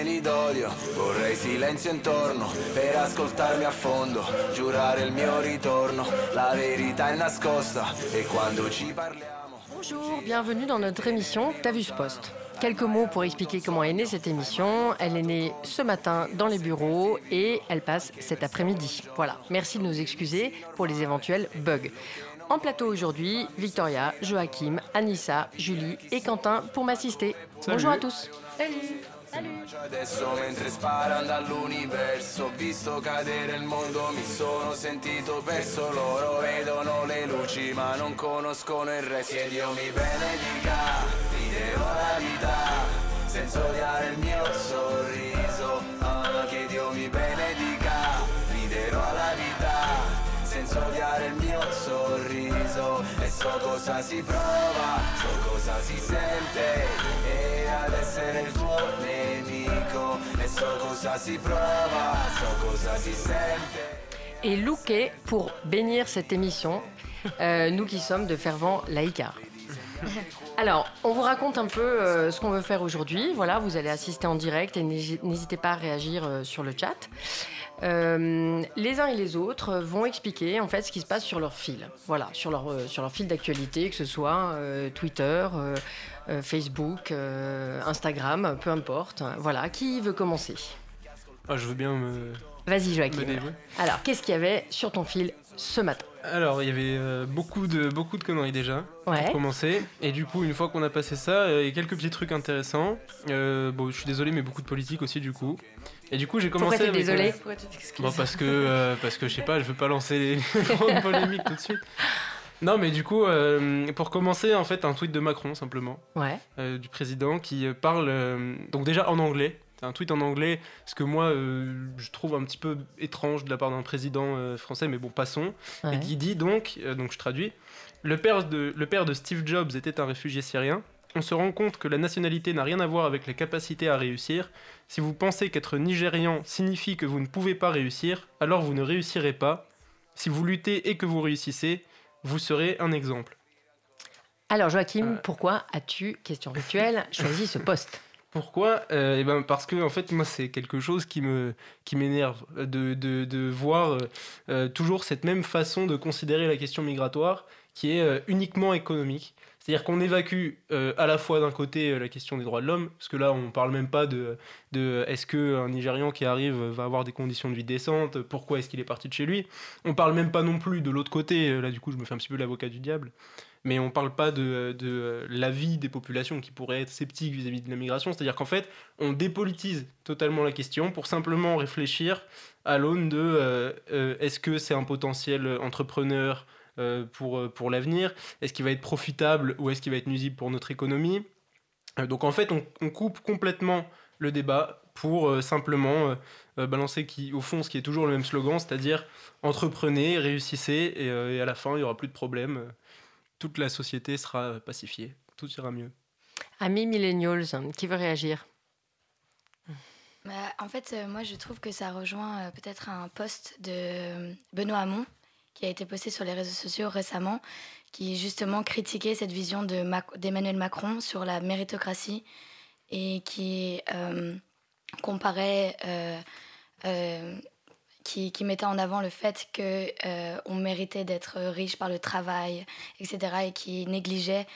geli d'odio Vorrei silenzio intorno per ascoltarmi a fondo Giurare il mio ritorno, la verità è nascosta E quando ci parliamo Bonjour, bienvenue dans notre émission T'as vu ce poste Quelques mots pour expliquer comment est née cette émission. Elle est née ce matin dans les bureaux et elle passe cet après-midi. Voilà, merci de nous excuser pour les éventuels bugs. En plateau aujourd'hui, Victoria, Joachim, Anissa, Julie et Quentin pour m'assister. Bonjour à tous. Salut Adesso mentre sparano dall'universo. Ho visto cadere il mondo, mi sono sentito perso. Loro vedono le luci ma non conoscono il resto. Che Dio mi benedica, vivrò la vita Senza odiare il mio sorriso ah, Che Dio mi benedica, vivrò la vita senza odiare il mio sorriso E so cosa si prova, so cosa si sente. E ad essere il tuo nemico E Et looké pour bénir cette émission, euh, nous qui sommes de fervents laïcards. Alors, on vous raconte un peu euh, ce qu'on veut faire aujourd'hui. Voilà, vous allez assister en direct et n'hésitez pas à réagir euh, sur le chat. Les uns et les autres vont expliquer en fait ce qui se passe sur leur fil. Voilà, sur leur, sur leur fil d'actualité, que ce soit Twitter, Facebook, Instagram, peu importe. Voilà, qui veut commencer ah, Je veux bien me. Vas-y, Joachim. Alors, qu'est-ce qu'il y avait sur ton fil ce matin alors, il y avait beaucoup, de, beaucoup de conneries déjà, ouais. pour commencer. Et du coup, une fois qu'on a passé ça, il y a quelques petits trucs intéressants. bon, je suis désolé, mais beaucoup de politique aussi, du coup. Et du coup, j'ai commencé. Pourquoi t'es désolé Pourquoi tu bon, Parce que, euh, parce que je sais pas, je veux pas lancer les grandes polémiques tout de suite. Non, mais du coup, euh, pour commencer, en fait, un tweet de Macron simplement, ouais. euh, du président qui parle donc déjà en anglais. C'est un tweet en anglais, ce que moi je trouve un petit peu étrange de la part d'un président français, mais bon, passons. Et qui dit donc, donc je traduis, le père de le père de Steve Jobs était un réfugié syrien on se rend compte que la nationalité n'a rien à voir avec la capacité à réussir. Si vous pensez qu'être nigérian signifie que vous ne pouvez pas réussir, alors vous ne réussirez pas. Si vous luttez et que vous réussissez, vous serez un exemple. Alors Joachim, euh. pourquoi as-tu, question rituelle, choisi ce poste? Pourquoi? Euh, eh ben Parce que en fait, moi, c'est quelque chose qui me qui m'énerve de, de, voir euh, toujours cette même façon de considérer la question migratoire qui est uniquement économique. C'est-à-dire qu'on évacue euh, à la fois d'un côté euh, la question des droits de l'homme, parce que là on parle même pas de, de est-ce qu'un Nigérian qui arrive va avoir des conditions de vie décentes, pourquoi est-ce qu'il est parti de chez lui. On parle même pas non plus de l'autre côté, euh, là du coup je me fais un petit peu l'avocat du diable, mais on parle pas de, de la vie des populations qui pourraient être sceptiques vis-à-vis de la migration. C'est-à-dire qu'en fait on dépolitise totalement la question pour simplement réfléchir à l'aune de est-ce que c'est un potentiel entrepreneur euh, pour, euh, pour l'avenir Est-ce qu'il va être profitable ou est-ce qu'il va être nuisible pour notre économie? Euh, Donc en fait, on, coupe complètement le débat pour simplement balancer qui, au fond ce qui est toujours le même slogan, c'est-à-dire entreprenez, réussissez et, à la fin il n'y aura plus de problème. Toute la société sera pacifiée, tout ira mieux. Amis millennials, qui veut réagir? Bah, En fait, moi je trouve que ça rejoint peut-être un poste de Benoît Hamon qui a été posté sur les réseaux sociaux récemment, qui justement critiquait cette vision d'Emmanuel Macron sur la méritocratie et qui euh, comparait, euh, euh, qui, qui, mettait en avant le fait qu'on méritait d'être riche par le travail, etc., et qui négligeait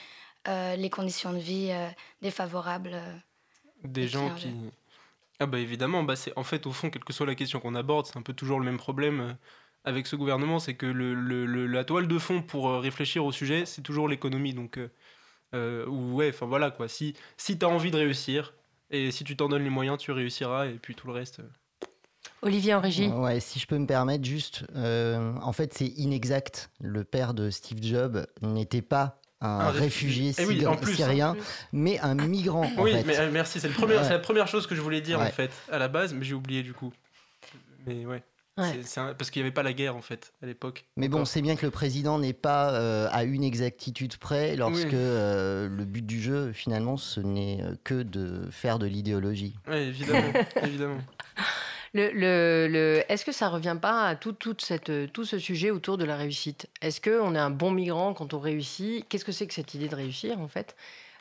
les conditions de vie défavorables. des gens qui... Ah bah évidemment, bah c'est en fait au fond, quelle que soit la question qu'on aborde, c'est un peu toujours le même problème avec ce gouvernement, c'est que le, la toile de fond pour euh, réfléchir au sujet, c'est toujours l'économie. Donc, euh, euh, ouais, enfin voilà quoi. Si, si tu as envie de réussir, et si tu t'en donnes les moyens, tu réussiras, et puis tout le reste. Olivier en régie. Ouais, si je peux me permettre, juste, en fait, c'est inexact. Le père de Steve Jobs n'était pas un, réfugié eh en plus, syrien, mais un migrant. oui, mais merci. C'est la première chose que je voulais dire en fait à la base, mais j'ai oublié du coup. Mais ouais parce qu'il n'y avait pas la guerre en fait à l'époque. Mais bon, c'est bien que le président n'est pas euh, à une exactitude près lorsque euh, le but du jeu finalement ce n'est euh, que de faire de l'idéologie. Oui, évidemment, évidemment. Le, le, Est-ce que ça revient pas à tout, toute cette, tout ce sujet autour de la réussite? Est-ce qu'on est un bon migrant quand on réussit? Qu'est-ce que c'est que cette idée de réussir en fait?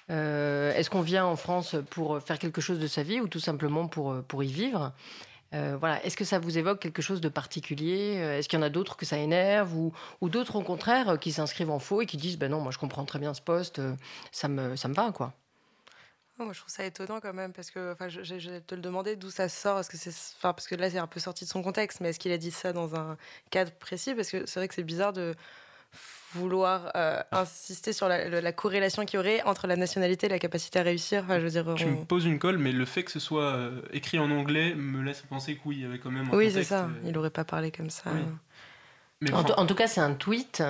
Est-ce qu'on vient en France pour faire quelque chose de sa vie ou tout simplement pour, pour y vivre? Voilà. Est-ce que ça vous évoque quelque chose de particulier? Est-ce qu'il y en a d'autres que ça énerve ou, d'autres au contraire qui s'inscrivent en faux et qui disent ben non, moi je comprends très bien ce poste, ça me, ça me va quoi? Moi, je trouve ça étonnant quand même parce que enfin, je, vais te le demander d'où ça sort? Est-ce que c'est, parce que là, c'est un peu sorti de son contexte, mais est-ce qu'il a dit ça dans un cadre précis? Parce que c'est vrai que c'est bizarre de vouloir euh, insister sur la, corrélation qu'il y aurait entre la nationalité et la capacité à réussir. Enfin, je veux dire, tu me poses une colle, mais le fait que ce soit euh, écrit en anglais me laisse penser que oui, il y avait quand même un Oui, c'est ça. Euh, il n'aurait pas parlé comme ça. en, tout cas, c'est un tweet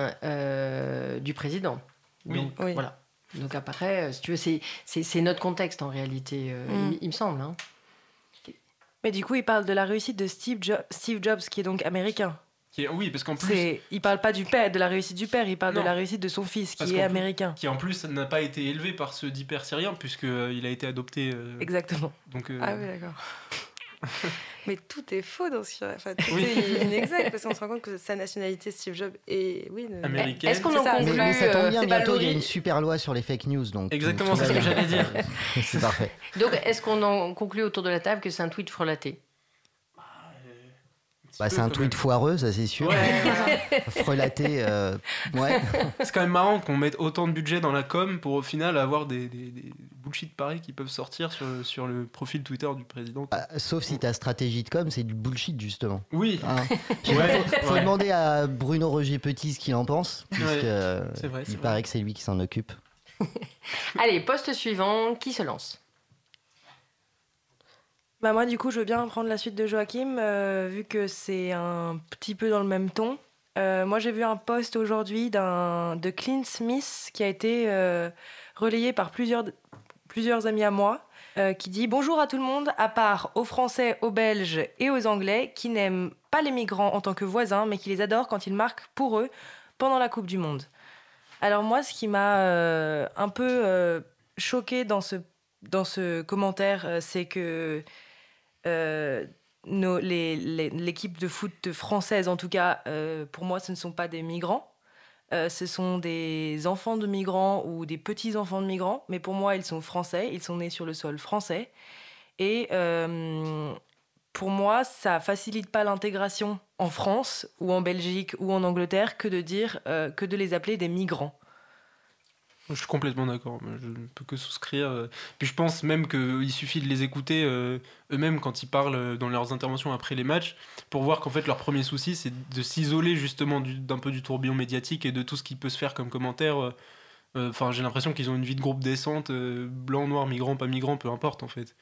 du président. Oui. Donc, voilà. Donc après, si tu veux, c'est notre contexte en réalité, mm. il, me semble. Hein. Mais du coup, il parle de la réussite de Steve, Steve Jobs, qui est donc américain oui, parce qu'en plus. Il parle pas du père, de la réussite du père, il parle de la réussite de son fils, qui est américain. Qui en plus n'a pas été élevé par ce d'hyper syrien, puisqu'il euh, a été adopté. Euh, Exactement. Donc, euh, Ah oui, d'accord. Mais tout est faux dans ce enfin, tout est inexact parce qu'on se rend compte que sa nationalité Steve Jobs est oui américaine. Est-ce qu'on en conclut mais, ça tombe bien bientôt il y a une super loi sur les fake news donc exactement c'est ce que j'allais dire. c'est parfait. Donc est-ce qu'on en conclut autour de la table que c'est un tweet frelaté? Bah, c'est un tweet foireux, ça c'est sûr. Frelaté, euh, ouais. C'est quand même marrant qu'on mette autant de budget dans la com pour au final avoir des, des, des bullshit pareils qui peuvent sortir sur, sur le profil Twitter du président. Bah, sauf si ta stratégie de com, c'est du bullshit justement. Oui. Hein faut, demander à Bruno Roger Petit ce qu'il en pense, puisque vrai, il paraît que c'est lui qui s'en occupe. Allez, poste suivant, qui se lance? Bah moi, du coup, je veux bien prendre la suite de Joachim, euh, vu que c'est un petit peu dans le même ton. Euh, moi, j'ai vu un post aujourd'hui de Clint Smith qui a été euh, relayé par plusieurs, plusieurs amis à moi, qui dit Bonjour à tout le monde, à part aux Français, aux Belges et aux Anglais, qui n'aiment pas les migrants en tant que voisins, mais qui les adorent quand ils marquent pour eux pendant la Coupe du Monde. Alors, moi, ce qui m'a un peu choqué dans ce, dans ce commentaire, c'est que euh, l'équipe de foot française, en tout cas, euh, pour moi, ce ne sont pas des migrants. Euh, ce sont des enfants de migrants ou des petits-enfants de migrants, mais pour moi, ils sont français, ils sont nés sur le sol français. Et pour moi, ça facilite pas l'intégration en France ou en Belgique ou en Angleterre que de dire que de les appeler des migrants. Je suis complètement d'accord. Je ne peux que souscrire. Euh. Puis je pense même qu'il suffit de les écouter euh, eux-mêmes quand ils parlent euh, dans leurs interventions après les matchs pour voir qu'en fait leur premier souci c'est de s'isoler justement d'un peu du tourbillon médiatique et de tout ce qui peut se faire comme commentaire. Enfin, j'ai l'impression qu'ils ont une vie de groupe décente, blanc, noir, migrant, pas migrant, peu importe en fait.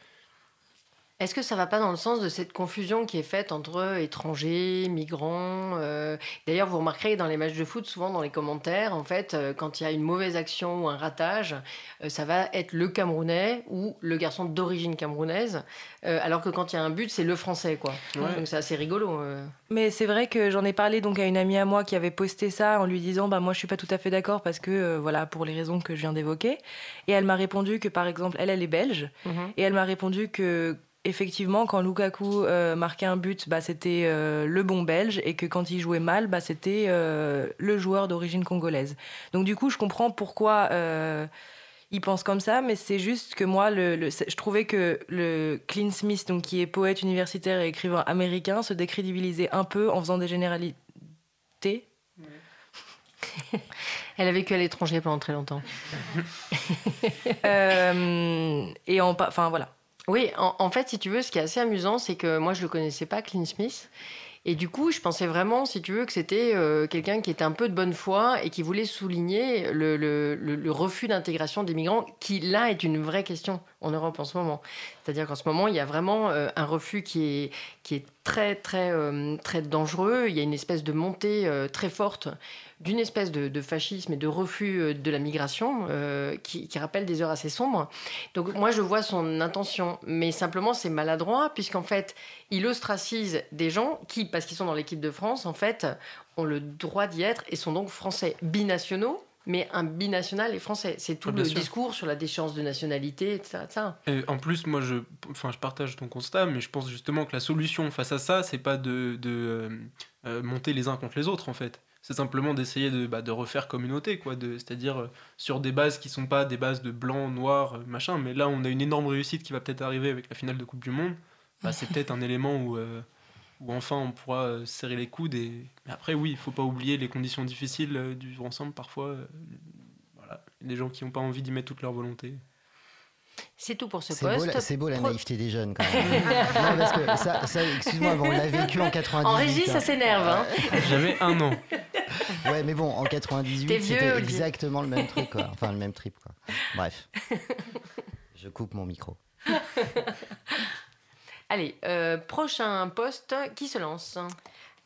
Est-ce que ça va pas dans le sens de cette confusion qui est faite entre étrangers, migrants euh, D'ailleurs, vous remarquerez dans les matchs de foot, souvent dans les commentaires, en fait, euh, quand il y a une mauvaise action ou un ratage, euh, ça va être le Camerounais ou le garçon d'origine camerounaise, alors que quand il y a un but, c'est le Français, quoi. Donc c'est assez rigolo. Mais c'est vrai que j'en ai parlé donc à une amie à moi qui avait posté ça en lui disant, bah moi je suis pas tout à fait d'accord parce que voilà pour les raisons que je viens d'évoquer. Et elle m'a répondu que par exemple, elle elle est belge, mhm. et elle m'a répondu que effectivement, quand Lukaku euh, marquait un but, bah, c'était euh, le bon belge, et que quand il jouait mal, bah, c'était euh, le joueur d'origine congolaise. Donc du coup, je comprends pourquoi il pense comme ça, mais c'est juste que moi, le, je trouvais que le Clint Smith, donc, qui est poète universitaire et écrivain américain, se décrédibilisait un peu en faisant des généralités. Elle a vécu à l'étranger pendant très longtemps. et en, enfin voilà. Oui, en, fait, si tu veux, ce qui est assez amusant, c'est que moi, je le connaissais pas, Clint Smith. Et du coup, je pensais vraiment, si tu veux, que c'était euh, quelqu'un qui était un peu de bonne foi et qui voulait souligner le, refus d'intégration des migrants, qui là est une vraie question en Europe en ce moment. C'est-à-dire qu'en ce moment, il y a vraiment euh, un refus qui est très, très, euh, très dangereux. Il y a une espèce de montée très forte d'une espèce de, fascisme et de refus euh, de la migration euh, qui, rappelle des heures assez sombres. Donc moi je vois son intention, mais simplement c'est maladroit puisqu'en fait il ostracise des gens qui, parce qu'ils sont dans l'équipe de France, en fait ont le droit d'y être et sont donc français binationaux mais un binational et français. C'est tout le discours sur la déchéance de nationalité, etc. Et en plus, moi, je, enfin, je partage ton constat, mais je pense justement que la solution face à ça, c'est pas de, de euh, monter les uns contre les autres, en fait c'est simplement d'essayer de, bah, de refaire communauté, quoi, c'est-à-dire euh, sur des bases qui sont pas des bases de blanc, noir, euh, machin, mais là on a une énorme réussite qui va peut-être arriver avec la finale de Coupe du Monde, bah, c'est peut-être un élément où, euh, où enfin on pourra serrer les coudes. Et... Mais après, oui, il faut pas oublier les conditions difficiles du vivre ensemble parfois. voilà, des gens qui n'ont pas envie d'y mettre toute leur volonté. C'est tout pour ce poste. C'est beau la naïveté des jeunes quand même. non, parce que ça, ça excuse-moi, on l'a vécu en 98. En régie, ça s'énerve. Hein. J'avais un an. Ouais, mais bon, en 98, c'était exactement le même truc, quoi. Enfin, le même trip, quoi. Bref. Je coupe mon micro. Allez, euh, prochain poste, qui se lance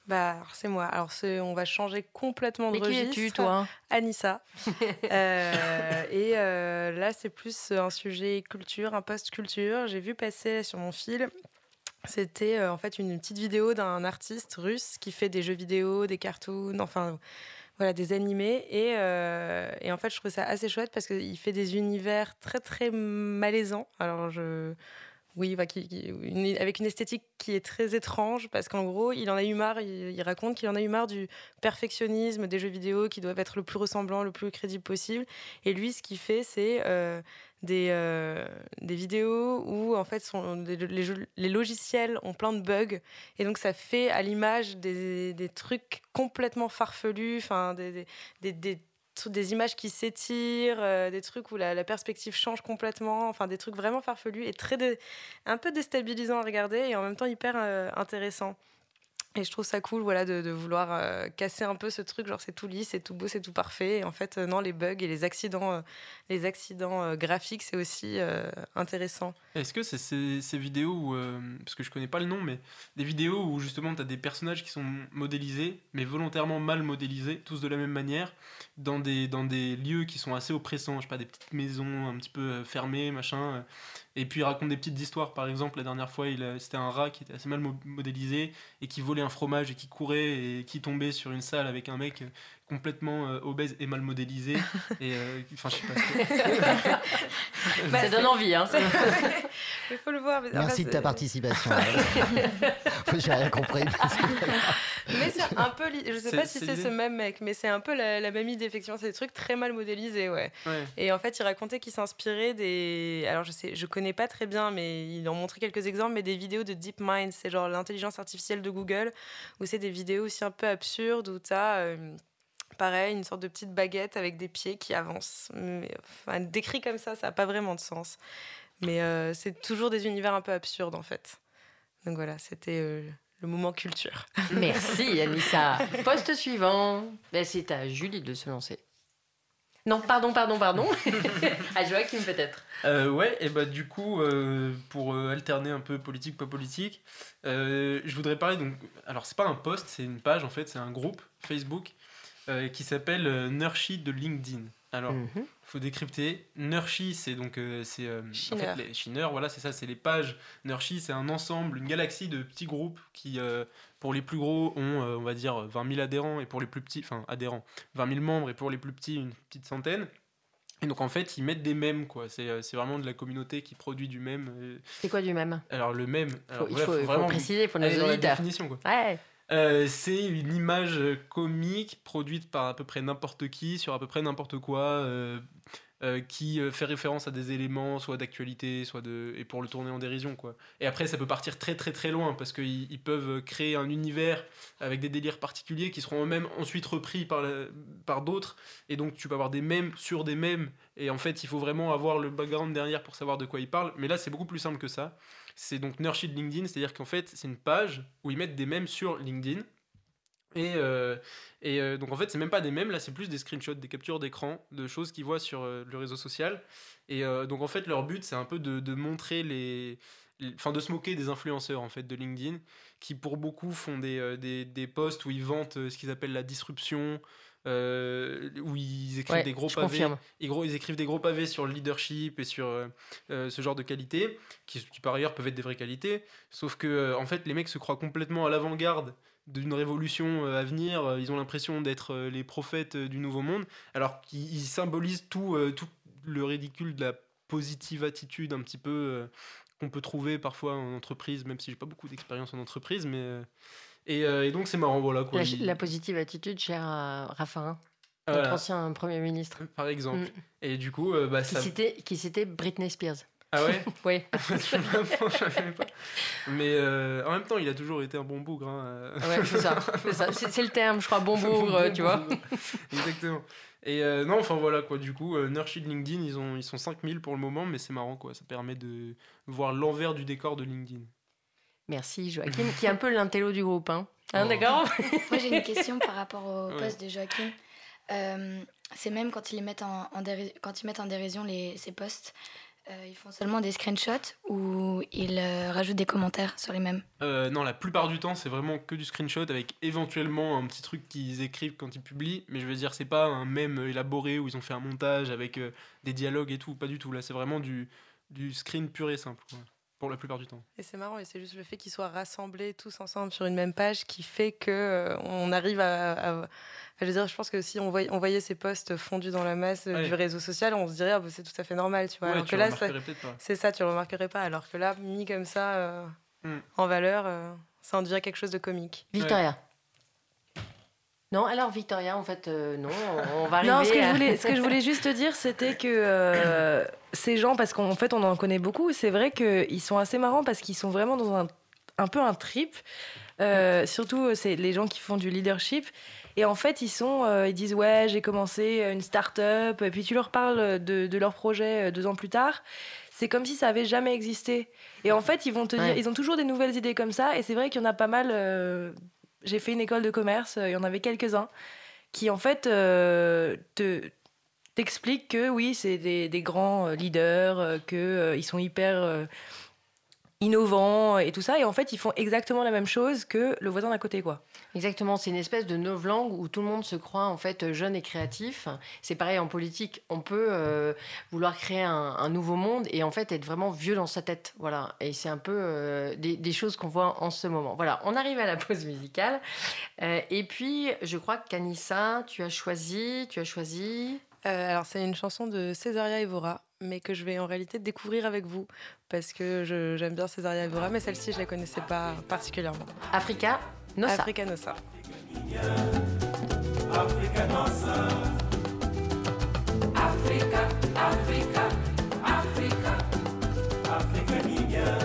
bah, c'est moi. Alors, on va changer complètement de Mais registre. qui es-tu, toi Anissa. euh, et euh, là, c'est plus un sujet culture, un post culture. J'ai vu passer sur mon fil. C'était en fait une petite vidéo d'un artiste russe qui fait des jeux vidéo, des cartoons, enfin voilà, des animés. Et, euh, et en fait, je trouve ça assez chouette parce qu'il fait des univers très très malaisants. Alors, je oui, avec une esthétique qui est très étrange, parce qu'en gros, il en a eu marre, il, raconte qu'il en a eu marre du perfectionnisme des jeux vidéo qui doivent être le plus ressemblant, le plus crédible possible. Et lui, ce qu'il fait, c'est euh, des, euh, des vidéos où, en fait, sont, les, logiciels ont plein de bugs. Et donc, ça fait à l'image des, des, trucs complètement farfelus, enfin, des, des des images qui s'étirent, euh, des trucs où la, perspective change complètement, enfin des trucs vraiment farfelus et très un peu déstabilisants à regarder et en même temps hyper euh, intéressants. Et je trouve ça cool voilà, de, vouloir euh, casser un peu ce truc, genre c'est tout lisse, c'est tout beau, c'est tout parfait. En fait, non, les bugs et les accidents, les accidents graphiques, c'est aussi intéressant. Est-ce que c'est ces, vidéos, où, parce que je connais pas le nom, mais des vidéos où justement tu as des personnages qui sont modélisés, mais volontairement mal modélisés, tous de la même manière, dans des, dans des lieux qui sont assez oppressants, je sais pas, des petites maisons un petit peu euh, fermées, machin. Euh. Et puis il raconte des petites histoires, par exemple, la dernière fois, c'était un rat qui était assez mal modélisé et qui volait un fromage et qui courait et qui tombait sur une salle avec un mec complètement euh, obèse et mal modélisé. et enfin, je sais pas. bah, ça donne envie, hein. Il faut le voir. Merci de ta participation. J'ai rien compris. mais c'est un peu, je sais pas si c'est ce même mec, mais c'est un peu la, la même idée. Effectivement, c'est des trucs très mal modélisés, ouais. Et en fait, il racontait qu'il s'inspirait des. Alors, je sais, je connais pas très bien, mais il en montrait quelques exemples, mais des vidéos de DeepMind, c'est genre l'intelligence artificielle de Google, où c'est des vidéos aussi un peu absurdes où tu as. Euh, pareil, une sorte de petite baguette avec des pieds qui avancent. Mais, enfin, décrit comme ça, ça n'a pas vraiment de sens. Mais euh, c'est toujours des univers un peu absurdes en fait. Donc voilà, c'était euh, le moment culture. Merci Anissa. Poste suivant. Ben, c'est à Julie de se lancer. Non, pardon, pardon, pardon. à Joachim peut-être. Euh, ouais, et bah du coup, euh, pour euh, alterner un peu politique, pas politique, je voudrais parler donc. Alors, c'est pas un post, c'est une page en fait, c'est un groupe Facebook qui s'appelle Nurshi de LinkedIn. Alors, il mhm. faut décrypter. Nurshi, c'est donc c'est en fait les Shiner, voilà, c'est ça, c'est les pages. Nurshi, c'est un ensemble, une galaxie de petits groupes qui pour les plus gros, ont, euh, on va dire, 20 000 adhérents, et pour les plus petits, enfin, adhérents, 20 000 membres, et pour les plus petits, une petite centaine. Et donc en fait, ils mettent des mèmes, quoi. C'est, euh, vraiment de la communauté qui produit du mème. Euh. C'est quoi du mème? Alors le mème, il faut, vraiment préciser pour nos auditeurs. définition, quoi. Ouais. C'est une image comique produite par à peu près n'importe qui sur à peu près n'importe quoi, euh, qui euh, fait référence à des éléments, soit d'actualité, soit de. et pour le tourner en dérision, quoi. Et après, ça peut partir très très très loin, parce qu'ils ils peuvent créer un univers avec des délires particuliers qui seront eux-mêmes ensuite repris par, par d'autres, et donc tu peux avoir des mèmes sur des mèmes, et en fait, il faut vraiment avoir le background derrière pour savoir de quoi ils parlent, mais là, c'est beaucoup plus simple que ça. C'est donc Nurshid LinkedIn, c'est-à-dire qu'en fait, c'est une page où ils mettent des mèmes sur LinkedIn. Et, euh, et euh, donc en fait, c'est même pas des mèmes, là, c'est plus des screenshots, des captures d'écran de choses qu'ils voient sur euh, le réseau social. Et donc en fait, leur but, c'est un peu de, de montrer les, Enfin, de se moquer des influenceurs en fait de LinkedIn, qui pour beaucoup font des, des, des posts où ils vantent ce qu'ils appellent la disruption, où ils écrivent des gros pavés. Ils, gros, ils, écrivent des gros pavés sur le leadership et sur ce genre de qualité, qui, qui, par ailleurs peuvent être des vraies qualités. Sauf que en fait, les mecs se croient complètement à l'avant-garde d'une révolution euh, à venir, euh, ils ont l'impression d'être euh, les prophètes du nouveau monde, alors qu'ils symbolisent tout, tout le ridicule de la positive attitude un petit peu qu'on peut trouver parfois en entreprise, même si j'ai pas beaucoup d'expérience en entreprise, mais Et, donc c'est marrant, voilà. Quoi. La, positive attitude chère à Raffarin. Notre ancien Premier ministre. Par exemple. Mm. Et du coup, bah, qui, citait, qui citait Britney Spears. Ah ouais Oui. Mais euh, en même temps, il a toujours été un bon bougre. Hein. Euh. Ouais, c'est ça. C'est le terme, je crois, bon bougre, tu vois. Exactement. Et euh, non, enfin voilà quoi. Du coup, euh, LinkedIn, ils, ont, ils sont 5000 pour le moment, mais c'est marrant quoi. Ça permet de voir l'envers du décor de LinkedIn. Merci Joachim, qui est un peu l'intello du groupe. Hein. hein oh. D'accord Moi j'ai une question par rapport au poste de Joachim. c'est même quand ils mettent en, quand ils mettent en dérision les, ces postes, euh, ils font seulement des screenshots ou ils euh, rajoutent des commentaires sur les mêmes? Euh, Non, la plupart du temps, c'est vraiment que du screenshot avec éventuellement un petit truc qu'ils écrivent quand ils publient. Mais je veux dire, c'est pas un mème élaboré où ils ont fait un montage avec des dialogues et tout. Pas du tout. Là, c'est vraiment du, du screen pur et simple. Pour la plupart du temps. Et c'est marrant, et c'est juste le fait qu'ils soient rassemblés tous ensemble sur une même page qui fait que on arrive à, je veux dire, je pense que si on voyait, on voyait ces posts fondus dans la masse euh, du réseau social, on se dirait ah, bah, c'est tout à fait normal, tu vois. alors que là, c'est ça, tu le remarquerais pas. Alors que là, mis comme ça euh, hmm. en valeur, euh, ça en devient quelque chose de comique. Victoria. Non, alors Victoria, en fait, non, on va arriver. non, ce que, je voulais, ce que je voulais juste dire, c'était que ces gens, parce qu'en fait, on en connaît beaucoup, c'est vrai qu'ils sont assez marrants parce qu'ils sont vraiment dans un, un peu un trip. surtout, c'est les gens qui font du leadership. Et en fait, ils sont, euh, ils disent ouais, j'ai commencé une start-up. Et puis tu leur parles de, de leur projet euh, deux ans plus tard. C'est comme si ça avait jamais existé. Et en fait, ils vont te dire, ils ont toujours des nouvelles idées comme ça. Et c'est vrai qu'il y en a pas mal. Euh, j'ai fait une école de commerce. Il y en avait quelques-uns qui en fait te t'expliquent que oui, c'est des, des, grands leaders, qu'ils sont hyper innovants et tout ça. Et en fait, ils font exactement la même chose que le voisin d'à côté, quoi. Exactement, c'est une espèce de novlangue où tout le monde se croit en fait jeune et créatif. C'est pareil en politique, on peut euh, vouloir créer un, nouveau monde et en fait être vraiment vieux dans sa tête. Voilà, et c'est un peu euh, des, choses qu'on voit en ce moment. Voilà, on arrive à la pause musicale. Euh, et puis, je crois que Kanissa, tu as choisi, tu as choisi. alors, c'est une chanson de Césaria Evora mais que je vais en réalité découvrir avec vous parce que j'aime bien Césaria Evora, mais celle-ci je la connaissais pas particulièrement. Africa Nossa. Africa Nossa. Africa Nossa. África. África minha,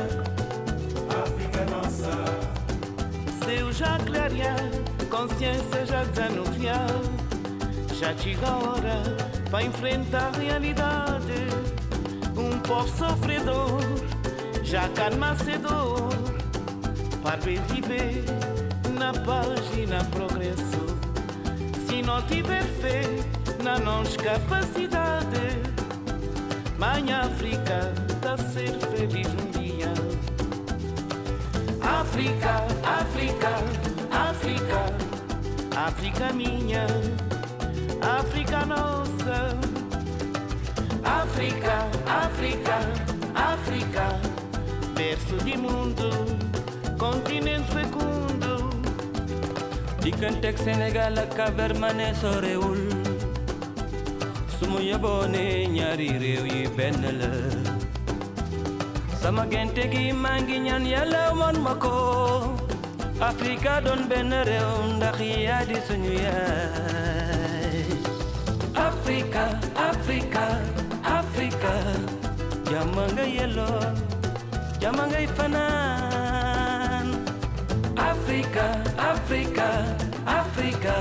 África nossa. Seu já clarear, consciência já desanuviar. Já chega a hora para enfrentar a realidade. Um povo sofredor, já calma cedo, para viver na página progresso. Se não tiver fé na nossa capacidade, mãe África tá ser feliz um dia. África, África, África, África minha, África nossa. África, África, África, berço de mundo, continente fecundo. digganteeg Sénégal ak Cap-Vert ma ne sorewul su mu yeboone ñaari réew yi benn la sama gente gi maa ngi ñaan man ma ko Afrika doon benn réew ndax yaa di suñu yaay Afrika Afrika alaka jamangai yelo jamangai fanan afrika afrika afrika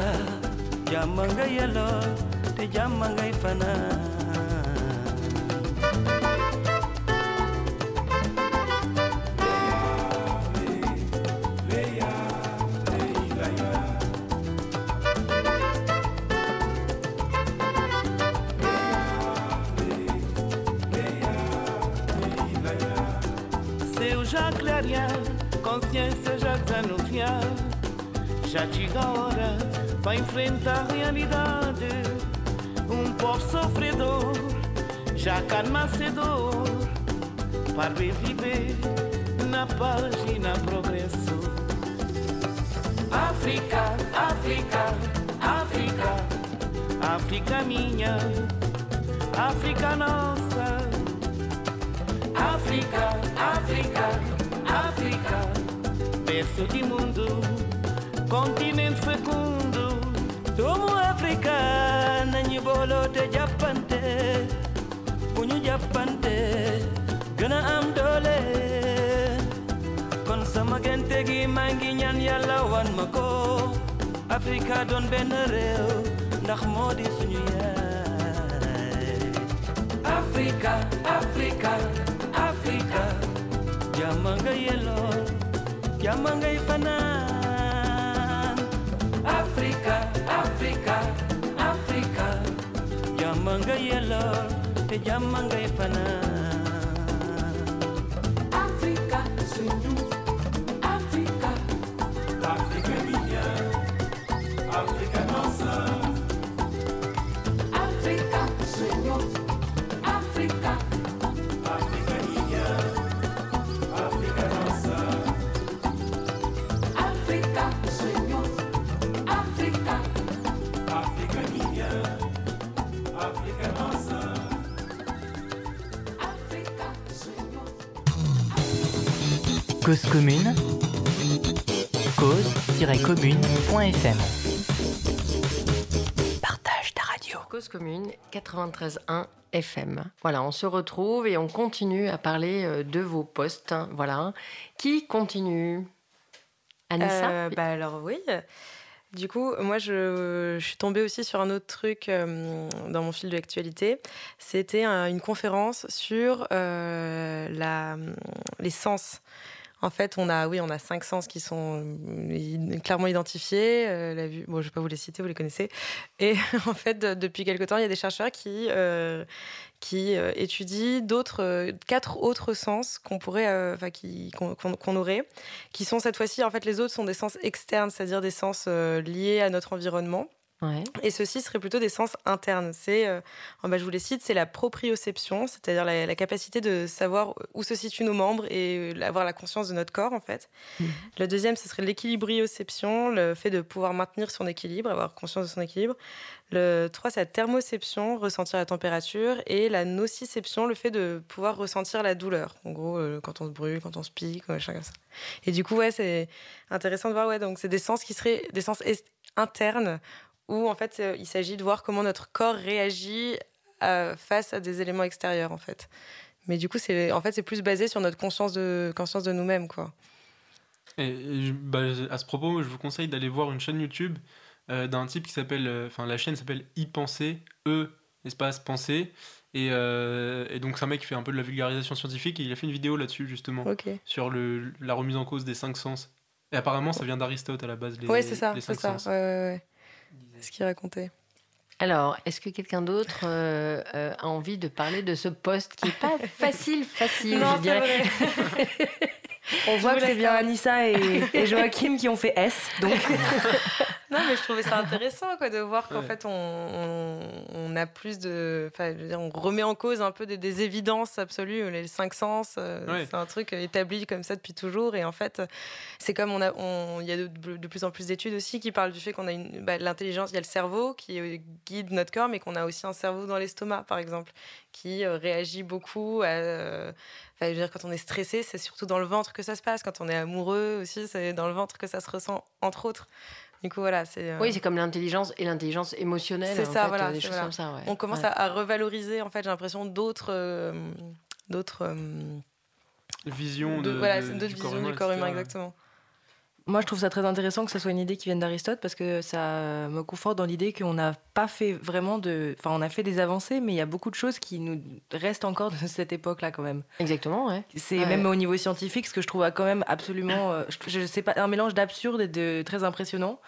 jamangai yelo te jamangai fanan consciência já desanuviar já chega a hora para enfrentar a realidade. Um povo sofredor já calma cedo para viver na página progresso. África, África, África, África minha, África nossa. África, África, África, berço de mundo continente fecundo Domo Africa Nanyi bolo te japante Punyu japante Gana am dole. Kon sama gente gi mangi ñaan yalla wan mako Africa don ben rew ndax modi suñu yaay. Africa Africa Africa Jamanga yelo Jamanga ifana Africa Africa Africa. Jamanga yelo te jamanga ifana Africa suñu Cause commune, cause-commune.fm. Partage ta radio. Cause commune 93.1 FM. Voilà, on se retrouve et on continue à parler euh, de vos postes. hein, Voilà. Qui continue? Anissa? Euh, bah alors oui. Du coup, moi, je, je suis tombée aussi sur un autre truc euh, dans mon fil de l'actualité. C'était un- une conférence sur euh, la, les sens. En fait, on a, oui, on a cinq sens qui sont euh, clairement identifiés. Euh, bon, je vais pas vous les citer, vous les connaissez. Et en fait, de- depuis quelque temps, il y a des chercheurs qui euh, étudient d'autres, quatre autres sens qu'on pourrait, qu'on aurait qui sont cette fois-ci, en fait, les autres sont des sens externes, c'est-à-dire des sens liés à notre environnement. Ouais. Et ceux-ci seraient plutôt des sens internes. C'est, euh, oh bah, je vous les cite, c'est la proprioception, c'est-à-dire la, la capacité de savoir où se situent nos membres et euh, avoir la conscience de notre corps, en fait. Mhm. Le deuxième, ce serait l'équilibrioception, le fait de pouvoir maintenir son équilibre, avoir conscience de son équilibre. Le 3, c'est la thermoception, ressentir la température. Et la nociception, le fait de pouvoir ressentir la douleur. En gros, euh, quand on se brûle, quand on se pique, machin comme ça. Et du coup, ouais, c'est intéressant de voir, ouais, donc c'est des sens qui seraient des sens internes où, en fait, euh, il s'agit de voir comment notre corps réagit euh, face à des éléments extérieurs, en fait. Mais du coup, c'est en fait, c'est plus basé sur notre conscience de, conscience de nous-mêmes, quoi. Et, bah, à ce propos, je vous conseille d'aller voir une chaîne YouTube euh, d'un type qui s'appelle, euh, enfin la chaîne s'appelle y penser, e espace penser, et, euh, et donc c'est un mec qui fait un peu de la vulgarisation scientifique et il a fait une vidéo là-dessus justement sur le, la remise en cause des cinq sens. Et apparemment, ça vient d'Aristote à la base. Les, ouais, c'est ça, c'est ça. ouais, ouais. Ce qu'il racontait. Alors, est-ce que quelqu'un d'autre euh, euh, a envie de parler de ce poste qui est pas facile, facile, Non, je dirais On voit que c'est bien Anissa et, et Joachim qui ont fait S. Donc, Non, mais je trouvais ça intéressant quoi, de voir qu'en Ouais. fait, on, on, on a plus de. Enfin, je veux dire, on remet en cause un peu des, des évidences absolues, les cinq sens. euh, Ouais. C'est un truc établi comme ça depuis toujours. Et en fait, c'est comme on a. on- Il y a de, de plus en plus d'études aussi qui parlent du fait qu'on a une. bah, L'intelligence, il y a le cerveau qui guide notre corps, mais qu'on a aussi un cerveau dans l'estomac, par exemple, qui euh, réagit beaucoup à. euh, Enfin, je veux dire, quand on est stressé, c'est surtout dans le ventre que ça se passe. Quand on est amoureux aussi, c'est dans le ventre que ça se ressent, entre autres. Du coup, voilà, c'est. euh, Oui, c'est comme l'intelligence et l'intelligence émotionnelle. C'est ça, fait, voilà, euh, Des choses voilà. comme ça, ouais. on commence Ouais. à, à revaloriser, en fait, j'ai l'impression, d'autres. euh, d'autres. euh, Vision de- de, voilà, de- c'est d'autres du visions du corps humain, exactement. Moi, je trouve ça très intéressant que ce soit une idée qui vienne d'Aristote parce que ça me conforte dans l'idée qu'on n'a pas fait vraiment de. Enfin, on a fait des avancées, mais il y a beaucoup de choses qui nous restent encore de cette époque-là, quand même. Exactement, ouais. C'est Ouais. même au niveau scientifique, ce que je trouve quand même absolument, euh, je, je sais pas, un mélange d'absurde et de très impressionnant,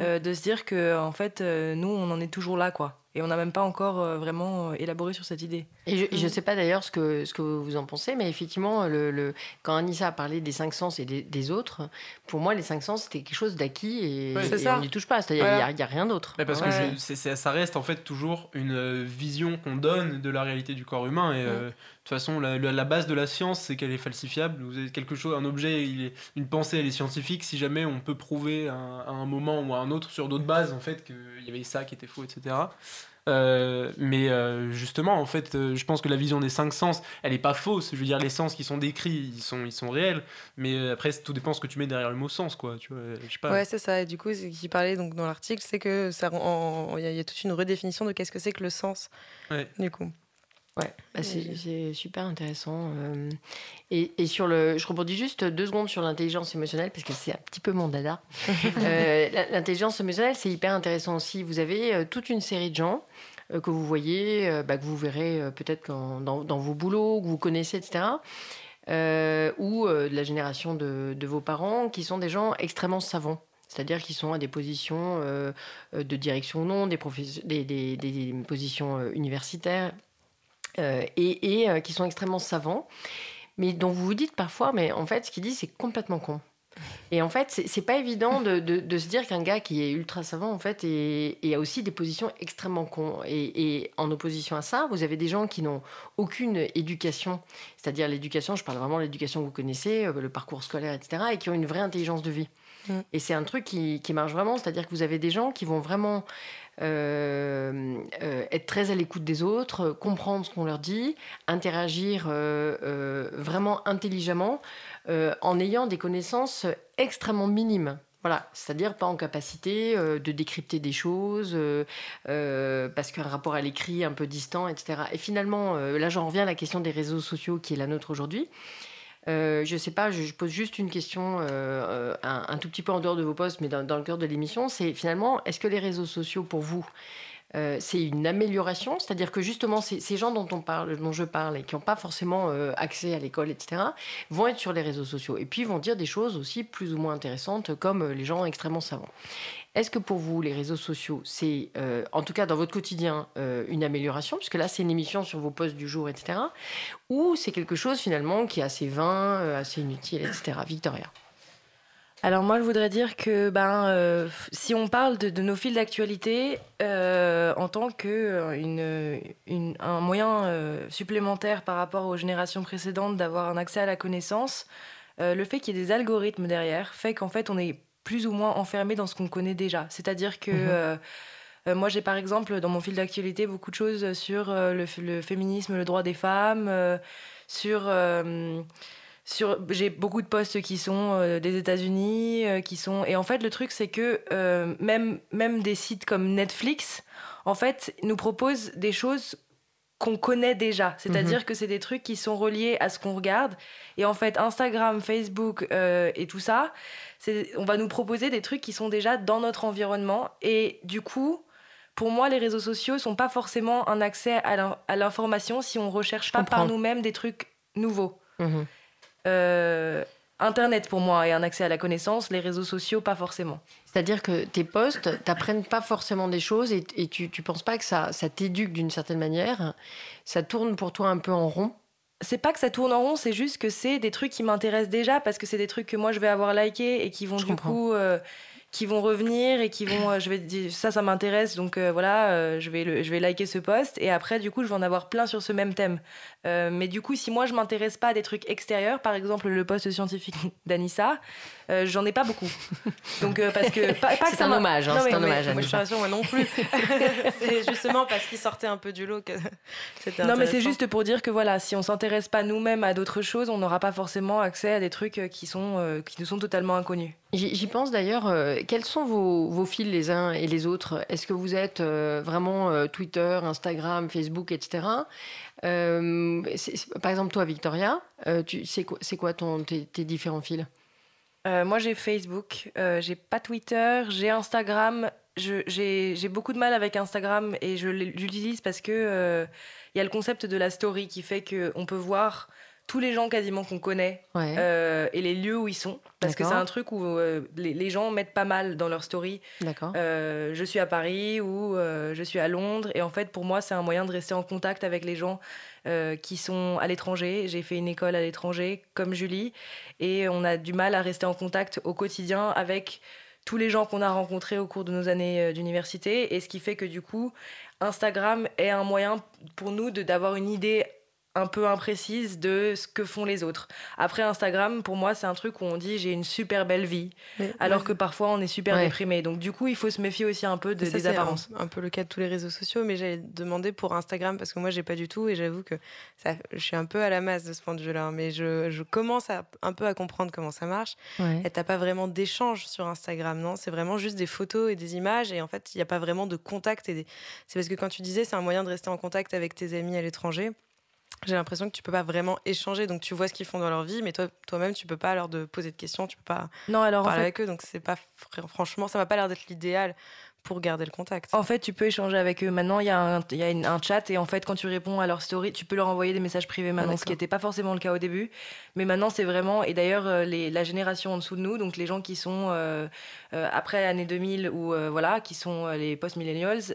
euh, de se dire que en fait, euh, nous, on en est toujours là, quoi. Et on n'a même pas encore euh, vraiment euh, élaboré sur cette idée. Et je, je sais pas d'ailleurs ce que, ce que vous en pensez, mais effectivement, le, le- quand Anissa a parlé des cinq sens et des, des autres, pour moi, les cinq sens, c'était quelque chose d'acquis et, Ouais, c'est et ça. on n'y touche pas. C'est-à-dire, il Voilà. n'y a, rien d'autre. Ouais, parce Ouais. que je- c'est- c'est- ça reste en fait toujours une euh, vision qu'on donne de la réalité du corps humain. Et euh, de toute façon, la, la- base de la science, c'est qu'elle est falsifiable. Vous avez quelque chose, un objet, il est, une pensée, elle est scientifique. Si jamais on peut prouver à un, à un moment ou à un autre sur d'autres bases, en fait, qu'il y avait ça qui était faux, etc. Euh, mais euh, justement, en fait, euh, je pense que la vision des cinq sens, elle n'est pas fausse. Je veux dire, les sens qui sont décrits, ils sont, ils sont réels. Mais après, tout dépend de ce que tu mets derrière le mot sens, quoi. Tu vois, je sais pas. Ouais, c'est ça. Et du coup, ce qui parlait donc dans l'article, c'est que ça, il y, a toute une redéfinition de qu'est-ce que c'est que le sens. Ouais. Du coup. Ouais, bah c'est super intéressant. Et, et, sur le, je rebondis juste deux secondes sur l'intelligence émotionnelle parce que c'est un petit peu mon dada. l'intelligence émotionnelle, c'est hyper intéressant aussi. Vous avez toute une série de gens euh, que vous voyez, euh, bah, que vous verrez euh, peut-être dans, vos boulots, que vous connaissez, etc. ou de la génération de, vos parents, qui sont des gens extrêmement savants. C'est-à-dire qu'ils sont à des positions de direction ou non, des, des, positions universitaires, et, et qui sont extrêmement savants, mais dont vous vous dites parfois, mais en fait, ce qu'ils disent, c'est complètement con. Et en fait, c'est pas évident de, de, se dire qu'un gars qui est ultra savant, en fait, et, a aussi des positions extrêmement cons. Et, en opposition à ça, vous avez des gens qui n'ont aucune éducation, c'est-à-dire l'éducation, je parle vraiment de l'éducation que vous connaissez, euh, le parcours scolaire, etc., et qui ont une vraie intelligence de vie. Mm. Et c'est un truc qui, qui marche vraiment, c'est-à-dire que vous avez des gens qui vont vraiment euh, euh, être très à l'écoute des autres, comprendre ce qu'on leur dit, interagir vraiment intelligemment. Euh, en ayant des connaissances extrêmement minimes. Voilà, c'est-à-dire pas en capacité euh, de décrypter des choses, euh, parce qu'un rapport à l'écrit un peu distant, etc. Et finalement, là j'en reviens à la question des réseaux sociaux qui est la nôtre aujourd'hui. Je ne sais pas, je, pose juste une question un, tout petit peu en dehors de vos postes, mais dans, le cœur de l'émission, c'est finalement, est-ce que les réseaux sociaux pour vous, euh, c'est une amélioration, c'est-à-dire que justement ces, gens dont dont je parle et qui n'ont pas forcément euh, accès à l'école, etc., vont être sur les réseaux sociaux et puis vont dire des choses aussi plus ou moins intéressantes comme euh, les gens extrêmement savants. Est-ce que pour vous, les réseaux sociaux, c'est, en tout cas dans votre quotidien, une amélioration, puisque là, c'est une émission sur vos postes du jour, etc., ou c'est quelque chose finalement qui est assez vain, assez inutile, etc. Victoria alors moi, je voudrais dire que ben, euh, si on parle de, nos fils d'actualité euh, en tant que euh, un moyen supplémentaire par rapport aux générations précédentes d'avoir un accès à la connaissance, le fait qu'il y ait des algorithmes derrière fait qu'en fait on est plus ou moins enfermé dans ce qu'on connaît déjà. C'est-à-dire que mhm. moi j'ai par exemple dans mon fil d'actualité beaucoup de choses sur le, le, féminisme, le droit des femmes, sur j'ai beaucoup de postes qui sont euh, des États-Unis, euh, qui sont et en fait le truc c'est que euh, même même des sites comme Netflix, en fait, nous proposent des choses qu'on connaît déjà, c'est-à-dire mhm. que c'est des trucs qui sont reliés à ce qu'on regarde et en fait Instagram, Facebook et tout ça, on va nous proposer des trucs qui sont déjà dans notre environnement et du coup pour moi, les réseaux sociaux sont pas forcément un accès à l'information si on recherche pas par nous-mêmes des trucs nouveaux. Mhm. Euh, Internet pour moi est un accès à la connaissance, les réseaux sociaux pas forcément. C'est-à-dire que tes posts t'apprennent pas forcément des choses et, tu, tu penses pas que ça, ça t'éduque d'une certaine manière. Ça tourne pour toi un peu en rond. C'est pas que ça tourne en rond, c'est juste que c'est des trucs qui m'intéressent déjà parce que c'est des trucs que moi je vais avoir likés et qui vont du coup. Euh, qui vont revenir et qui vont, euh, je vais dire, ça, ça m'intéresse, donc euh, voilà, euh, je, vais je vais liker ce post. Et après, du coup, je vais en avoir plein sur ce même thème. mais du coup, si moi, je m'intéresse pas à des trucs extérieurs, par exemple le post scientifique d'Anissa, j'en ai pas beaucoup. Donc, parce que. Pas, pas c'est un hommage, hein, c'est un hommage. Moi, je moi non plus. c'est justement parce qu'il sortait un peu du lot que c'était Non, mais c'est juste pour dire que voilà, si on s'intéresse pas nous-mêmes à d'autres choses, on n'aura pas forcément accès à des trucs qui, sont, qui nous sont totalement inconnus. J'y pense d'ailleurs. Euh, quels sont vos, fils les uns et les autres? Est-ce que vous êtes euh, vraiment euh, Twitter, Instagram, Facebook, etc. par exemple, toi, Victoria, c'est quoi, ton, tes, différents fils? Moi, j'ai Facebook, j'ai pas Twitter, j'ai Instagram. J'ai beaucoup de mal avec Instagram et je l'utilise parce que il y a le concept de la story qui fait qu'on peut voir tous les gens quasiment qu'on connaît euh, et les lieux où ils sont. Parce que c'est un truc où euh, les, gens mettent pas mal dans leur story. Euh, je suis à Paris ou je suis à Londres. Et en fait, pour moi, c'est un moyen de rester en contact avec les gens qui sont à l'étranger. J'ai fait une école à l'étranger, comme Julie. Et on a du mal à rester en contact au quotidien avec tous les gens qu'on a rencontrés au cours de nos années d'université. Et ce qui fait que du coup, Instagram est un moyen pour nous d'avoir une idée un peu imprécise de ce que font les autres. Après Instagram, pour moi, c'est un truc où on dit j'ai une super belle vie, alors que parfois on est super déprimé. Donc du coup, il faut se méfier aussi un peu de, des apparences. Un, un, peu le cas de tous les réseaux sociaux, mais j'allais demander pour Instagram parce que moi j'ai pas du tout et j'avoue que ça, je suis un peu à la masse de ce point de vue-là, mais je, je, commence à, un peu à comprendre comment ça marche. Et t'as pas vraiment d'échange sur Instagram, non? C'est vraiment juste des photos et des images et en fait il n'y a pas vraiment de contact. Et c'est parce que quand tu disais c'est un moyen de rester en contact avec tes amis à l'étranger j'ai l'impression que tu peux pas vraiment échanger. Donc tu vois ce qu'ils font dans leur vie, mais toi, toi-même, tu peux pas leur de poser de questions, tu peux pas non, alors, parler avec eux. Donc c'est pas franchement, ça m'a pas l'air d'être l'idéal pour garder le contact. En fait, tu peux échanger avec eux. Maintenant, il y a, un, y a un chat et en fait, quand tu réponds à leur story, tu peux leur envoyer des messages privés maintenant, ce qui n'était pas forcément le cas au début. Mais maintenant, c'est vraiment. Et d'ailleurs, euh, la génération en dessous de nous, donc les gens qui sont euh, euh, après l'année 2000 ou voilà, qui sont les post-millennials,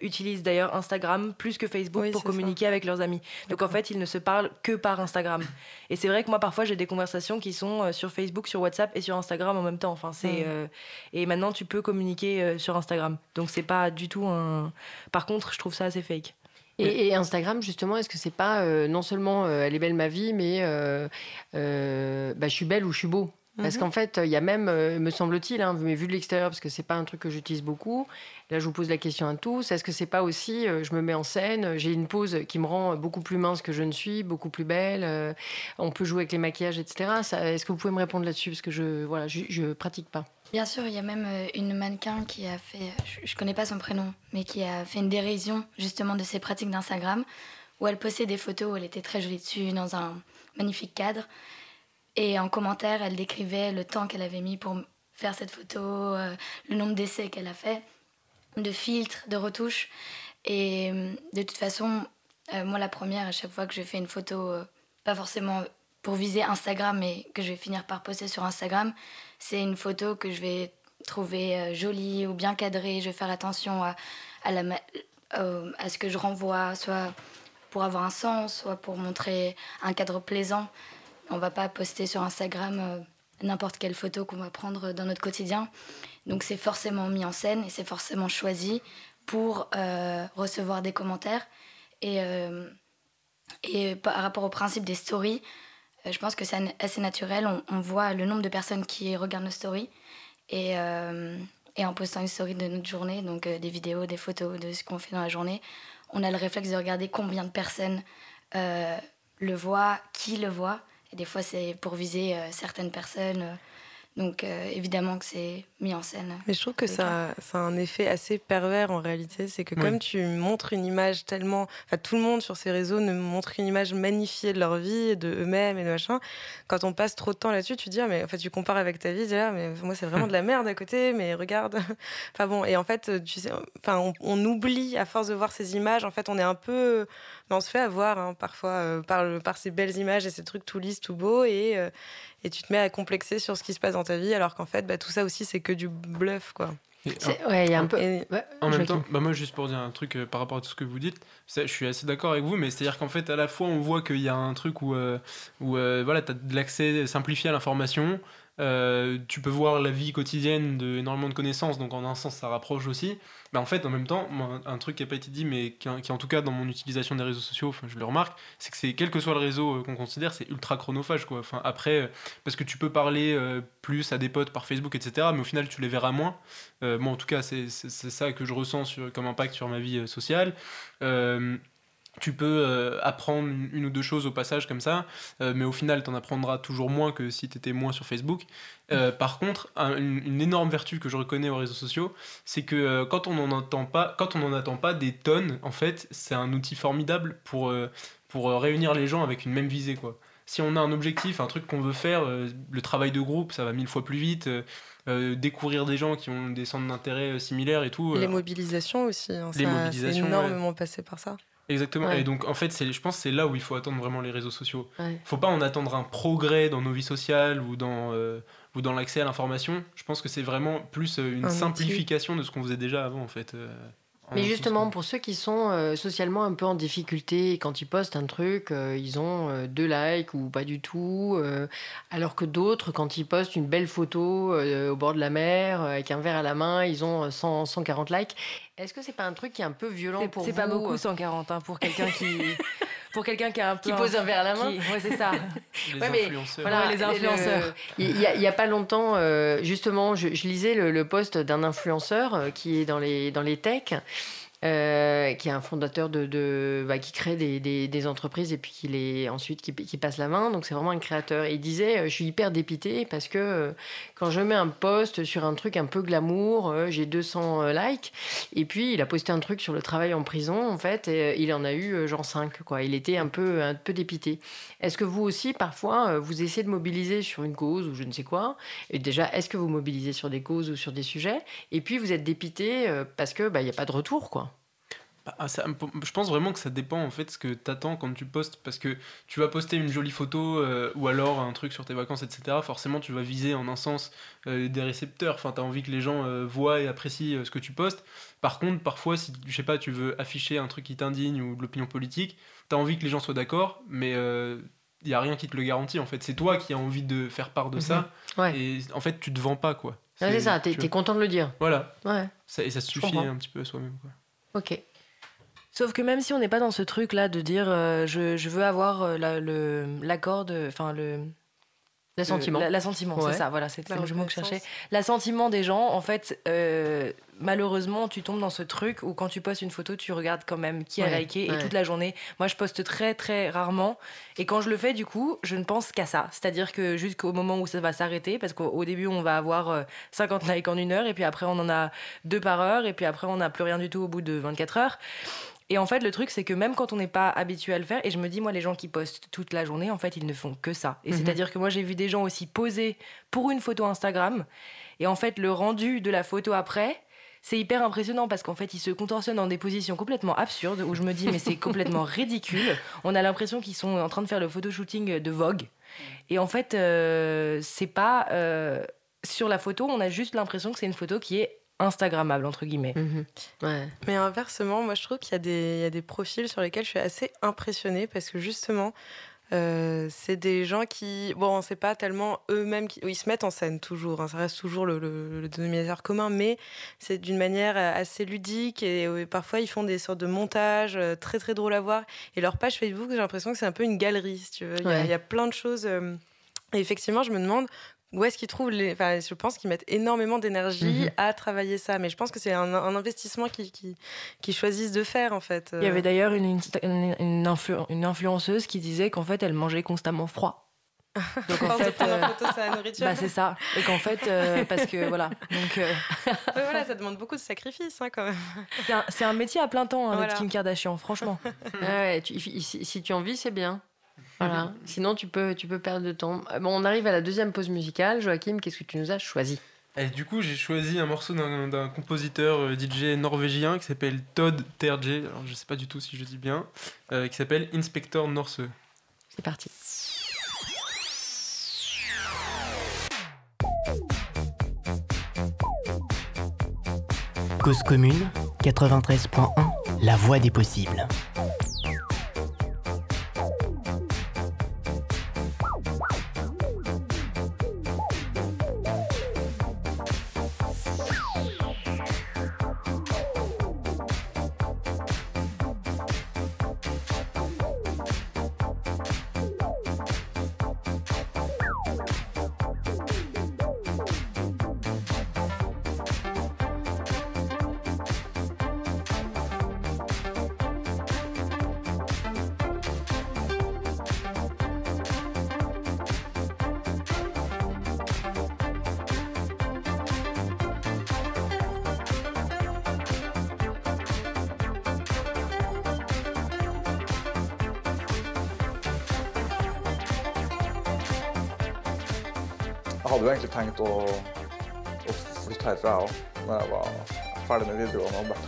utilisent d'ailleurs Instagram plus que Facebook pour communiquer avec leurs amis. Donc en fait, ils ne se parlent que par Instagram. et c'est vrai que moi, parfois, j'ai des conversations qui sont sur Facebook, sur WhatsApp et sur Instagram en même temps. Enfin, c'est. Mm. et maintenant, tu peux communiquer sur Instagram donc c'est pas du tout un. Par contre, je trouve ça assez fake. Et, Instagram, justement, est-ce que c'est pas euh, non seulement euh, elle est belle ma vie, mais euh, bah, je suis belle ou je suis beau parce mhm. qu'en fait, il y a même, me semble-t-il, hein, mais vu de l'extérieur, parce que c'est pas un truc que j'utilise beaucoup. Là, je vous pose la question à tous. Est-ce que c'est pas aussi, je me mets en scène, j'ai une pose qui me rend beaucoup plus mince que je ne suis, beaucoup plus belle. on peut jouer avec les maquillages, etc. Est-ce que vous pouvez me répondre là-dessus? Parce que je, voilà, je, je pratique pas. Bien sûr, il y a même euh, une mannequin qui a fait, je, ne connais pas son prénom, mais qui a fait une dérision justement de ses pratiques d'Instagram, où elle postait des photos où elle était très jolie dessus, dans un magnifique cadre. Et en commentaire, elle décrivait le temps qu'elle avait mis pour faire cette photo, euh, le nombre d'essais qu'elle a fait, de filtres, de retouches. Et euh, de toute façon, moi la première, à chaque fois que je fais une photo, pas forcément pour viser Instagram, mais que je vais finir par poster sur Instagram, c'est une photo que je vais trouver euh, jolie ou bien cadrée. Je vais faire attention à, euh, à ce que je renvoie, soit pour avoir un sens, soit pour montrer un cadre plaisant. On va pas poster sur Instagram euh, n'importe quelle photo qu'on va prendre dans notre quotidien. Donc c'est forcément mis en scène et c'est forcément choisi pour recevoir des commentaires. Et, et par rapport au principe des stories, je pense que c'est assez naturel. On, voit le nombre de personnes qui regardent nos stories. Et, euh, et en postant une story de notre journée, donc euh, des vidéos, des photos de ce qu'on fait dans la journée, on a le réflexe de regarder combien de personnes le voient, qui le voit. Et des fois, c'est pour viser certaines personnes donc euh, évidemment que c'est mis en scène. Mais je trouve que ça, ça, a un effet assez pervers en réalité. C'est que comme tu montres une image tellement... Enfin, tout le monde sur ces réseaux ne montre une image magnifiée de leur vie, de eux-mêmes et de machin. Quand on passe trop de temps là-dessus, tu te dis, ah, mais en fait, tu compares avec ta vie, tu dis, ah, mais moi, c'est vraiment de la merde à côté, mais regarde. enfin bon, et en fait, tu sais, enfin, on, on, oublie à force de voir ces images. En fait, on est un peu on se fait avoir hein, parfois euh, par, par ces belles images et ces trucs tout lisses, tout beaux, et, euh, et tu te mets à complexer sur ce qui se passe dans ta vie, alors qu'en fait, bah, tout ça aussi, c'est que du bluff, quoi. ouais, il y a un peu. en même temps, bah moi, juste pour dire un truc euh, par rapport à tout ce que vous dites, je suis assez d'accord avec vous, mais c'est-à-dire qu'en fait, à la fois, on voit qu'il y a un truc où, où voilà, tu as de l'accès simplifié à l'information, euh, tu peux voir la vie quotidienne de énormément de connaissances, donc en un sens ça rapproche aussi. Mais en fait, en même temps, un truc qui n'a pas été dit, mais qui, en tout cas dans mon utilisation des réseaux sociaux, je le remarque, c'est que c'est quel que soit le réseau euh, qu'on considère, c'est ultra chronophage. Quoi. Enfin, après, euh, parce que tu peux parler plus à des potes par Facebook, etc., mais au final tu les verras moins. moi en tout cas, c'est ça que je ressens sur, comme impact sur ma vie sociale tu peux euh, apprendre une, ou deux choses au passage comme ça, euh, mais au final, tu en apprendras toujours moins que si tu étais moins sur Facebook. Euh, par contre, une, énorme vertu que je reconnais aux réseaux sociaux, c'est que quand on n'en entend pas, quand on n'en attend pas des tonnes, en fait, c'est un outil formidable pour, pour réunir les gens avec une même visée, quoi. Si on a un objectif, un truc qu'on veut faire, le travail de groupe, ça va mille fois plus vite. découvrir des gens qui ont des centres d'intérêt similaires et tout. Les mobilisations aussi, hein, les ça, énormément passé par ça. Exactement. Et donc, en fait, je pense que c'est là où il faut attendre vraiment les réseaux sociaux. Il ne faut pas en attendre un progrès dans nos vies sociales ou dans, euh, ou dans l'accès à l'information. Je pense que c'est vraiment plus euh, une simplification de ce qu'on faisait déjà avant, en fait. Euh. Mais justement, pour ceux qui sont euh, socialement un peu en difficulté, quand ils postent un truc, euh, ils ont euh, deux likes ou pas du tout, alors que d'autres, quand ils postent une belle photo au bord de la mer, avec un verre à la main, ils ont 100, 140 likes. Est-ce que c'est pas un truc qui est un peu violent pour vous C'est pas beaucoup 140 hein, pour quelqu'un qui pour quelqu'un qui a un peu. Qui pose un verre à la main. Ouais, c'est ça. les Ouais, mais influenceurs. Voilà, les influenceurs. Il y, a- il y a pas longtemps, euh, justement, je, je lisais le, le post d'un influenceur euh, qui est dans les, dans les techs. Euh, qui est un fondateur de, bah, qui crée des, entreprises et puis qui les ensuite qui, passe la main. Donc c'est vraiment un créateur. Il disait euh, je suis hyper dépité parce que euh, quand je mets un post sur un truc un peu glamour euh, j'ai 200 euh, likes et puis il a posté un truc sur le travail en prison en fait et il en a eu genre 5 quoi. Il était un peu un peu dépité. Est-ce que vous aussi, parfois, vous essayez de mobiliser sur une cause ou je ne sais quoi? Et déjà, est-ce que vous mobilisez sur des causes ou sur des sujets? Et puis, vous êtes dépité parce que bah, il n'y a pas de retour, quoi. Bah, ça- je pense vraiment que ça dépend en fait ce que t'attends quand tu postes parce que tu vas poster une jolie photo euh, ou alors un truc sur tes vacances etc forcément tu vas viser en un sens euh, des récepteurs enfin t'as envie que les gens euh, voient et apprécient ce que tu postes par contre parfois si je sais pas tu veux afficher un truc qui t'indigne ou de l'opinion politique t'as envie que les gens soient d'accord mais il y a rien qui te le garantit en fait c'est toi qui as envie de faire part de ça Mhm. Ouais. et en fait tu te vends pas quoi c'est ça, t'es content de le dire. voilà Ouais, ça, et ça suffit un petit peu à soi-même quoi. ok. Sauf que même si on n'est pas dans ce truc-là de dire euh, je, je veux avoir euh, la- le- l'accord de. Enfin, le. L'assentiment. le- L'assentiment, Ouais. c'est ça, voilà, c'est La le mot que je cherchais. L'assentiment des gens, en fait, euh, malheureusement, tu tombes dans ce truc où quand tu postes une photo, tu regardes quand même qui a Ouais, liké et toute la journée. Moi, je poste très, très rarement. Et quand je le fais, du coup, je ne pense qu'à ça. C'est-à-dire que jusqu'au moment où ça va s'arrêter, parce qu'au au début, on va avoir euh, 50 likes en une heure, et puis après, on en a deux par heure, et puis après, on n'a plus rien du tout au bout de 24 heures. Et en fait, le truc, c'est que même quand on n'est pas habitué à le faire, et je me dis, moi, les gens qui postent toute la journée, en fait, ils ne font que ça. Et Mhm. c'est-à-dire que moi, j'ai vu des gens aussi poser pour une photo Instagram, et en fait, le rendu de la photo après, c'est hyper impressionnant parce qu'en fait, ils se contorsionnent dans des positions complètement absurdes où je me dis, mais c'est complètement ridicule. On a l'impression qu'ils sont en train de faire le photoshooting de Vogue. Et en fait, euh, c'est pas. euh, sur la photo, on a juste l'impression que c'est une photo qui est Instagrammable, entre guillemets. Mhm. Ouais. Mais inversement, moi je trouve qu'il y, a des- il y a des profils sur lesquels je suis assez impressionnée parce que justement, euh, c'est des gens qui, bon, c'est pas tellement eux-mêmes qui, ils se mettent en scène toujours, hein, ça reste toujours le, le, le dénominateur commun, mais c'est d'une manière assez ludique et euh, parfois ils font des sortes de montages euh, très très drôles à voir. Et leur page Facebook, j'ai l'impression que c'est un peu une galerie, si tu veux. Il y a- Ouais. il y, a plein de choses. euh, et effectivement, je me demande où est-ce qu'ils trouvent les. Enfin, je pense qu'ils mettent énormément d'énergie Mhm. à travailler ça. Mais je pense que c'est un, un investissement qu'ils qui, qui choisissent de faire, en fait. Il y avait d'ailleurs une, Insta- une, une influ- une influenceuse qui disait qu'en fait, elle mangeait constamment froid. Donc en fait, euh, en photo sa nourriture. bah, c'est ça. Et qu'en fait, euh, parce que voilà. Donc euh, Ouais, voilà, ça demande beaucoup de sacrifices, hein, quand même. c'est un, métier à plein temps, hein, Voilà. Kim Kardashian, franchement. Ouais, tu- si, si tu en vis, c'est bien. Voilà. Sinon, tu peux, tu peux perdre de temps. Euh, Bon, on arrive à la deuxième pause musicale. Joachim, qu'est-ce que tu nous as choisi? Et du coup, j'ai choisi un morceau d'un d'un compositeur euh, DJ norvégien qui s'appelle Todd Terje, alors je sais pas du tout si je dis bien, euh, qui s'appelle Inspector Norse. C'est parti. Cause commune 93.1 La voix des possibles.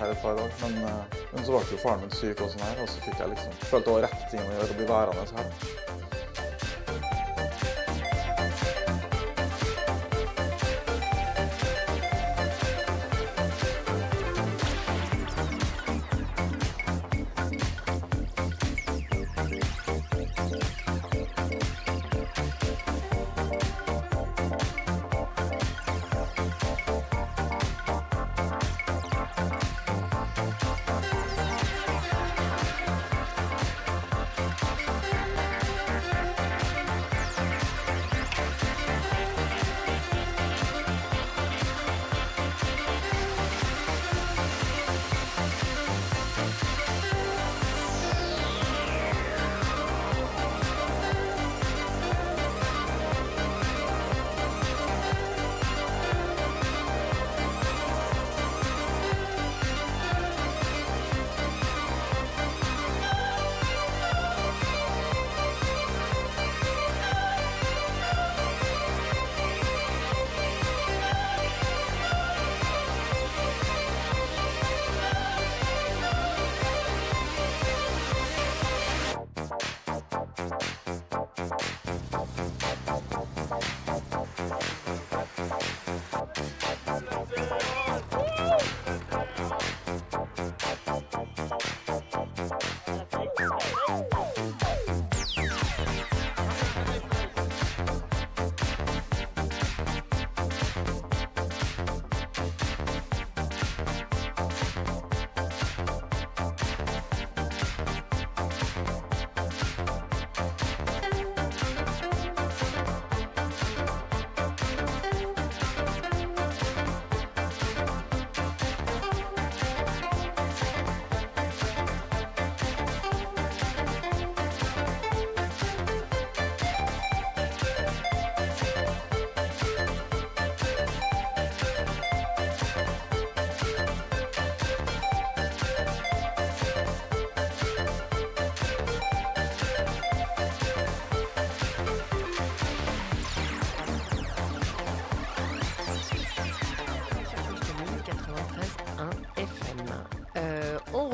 Her et par år. Men, eh, men så ble jo faren min syk, og sånn her, og så fikk jeg liksom følte det rett ting å gjøre å bli værende her.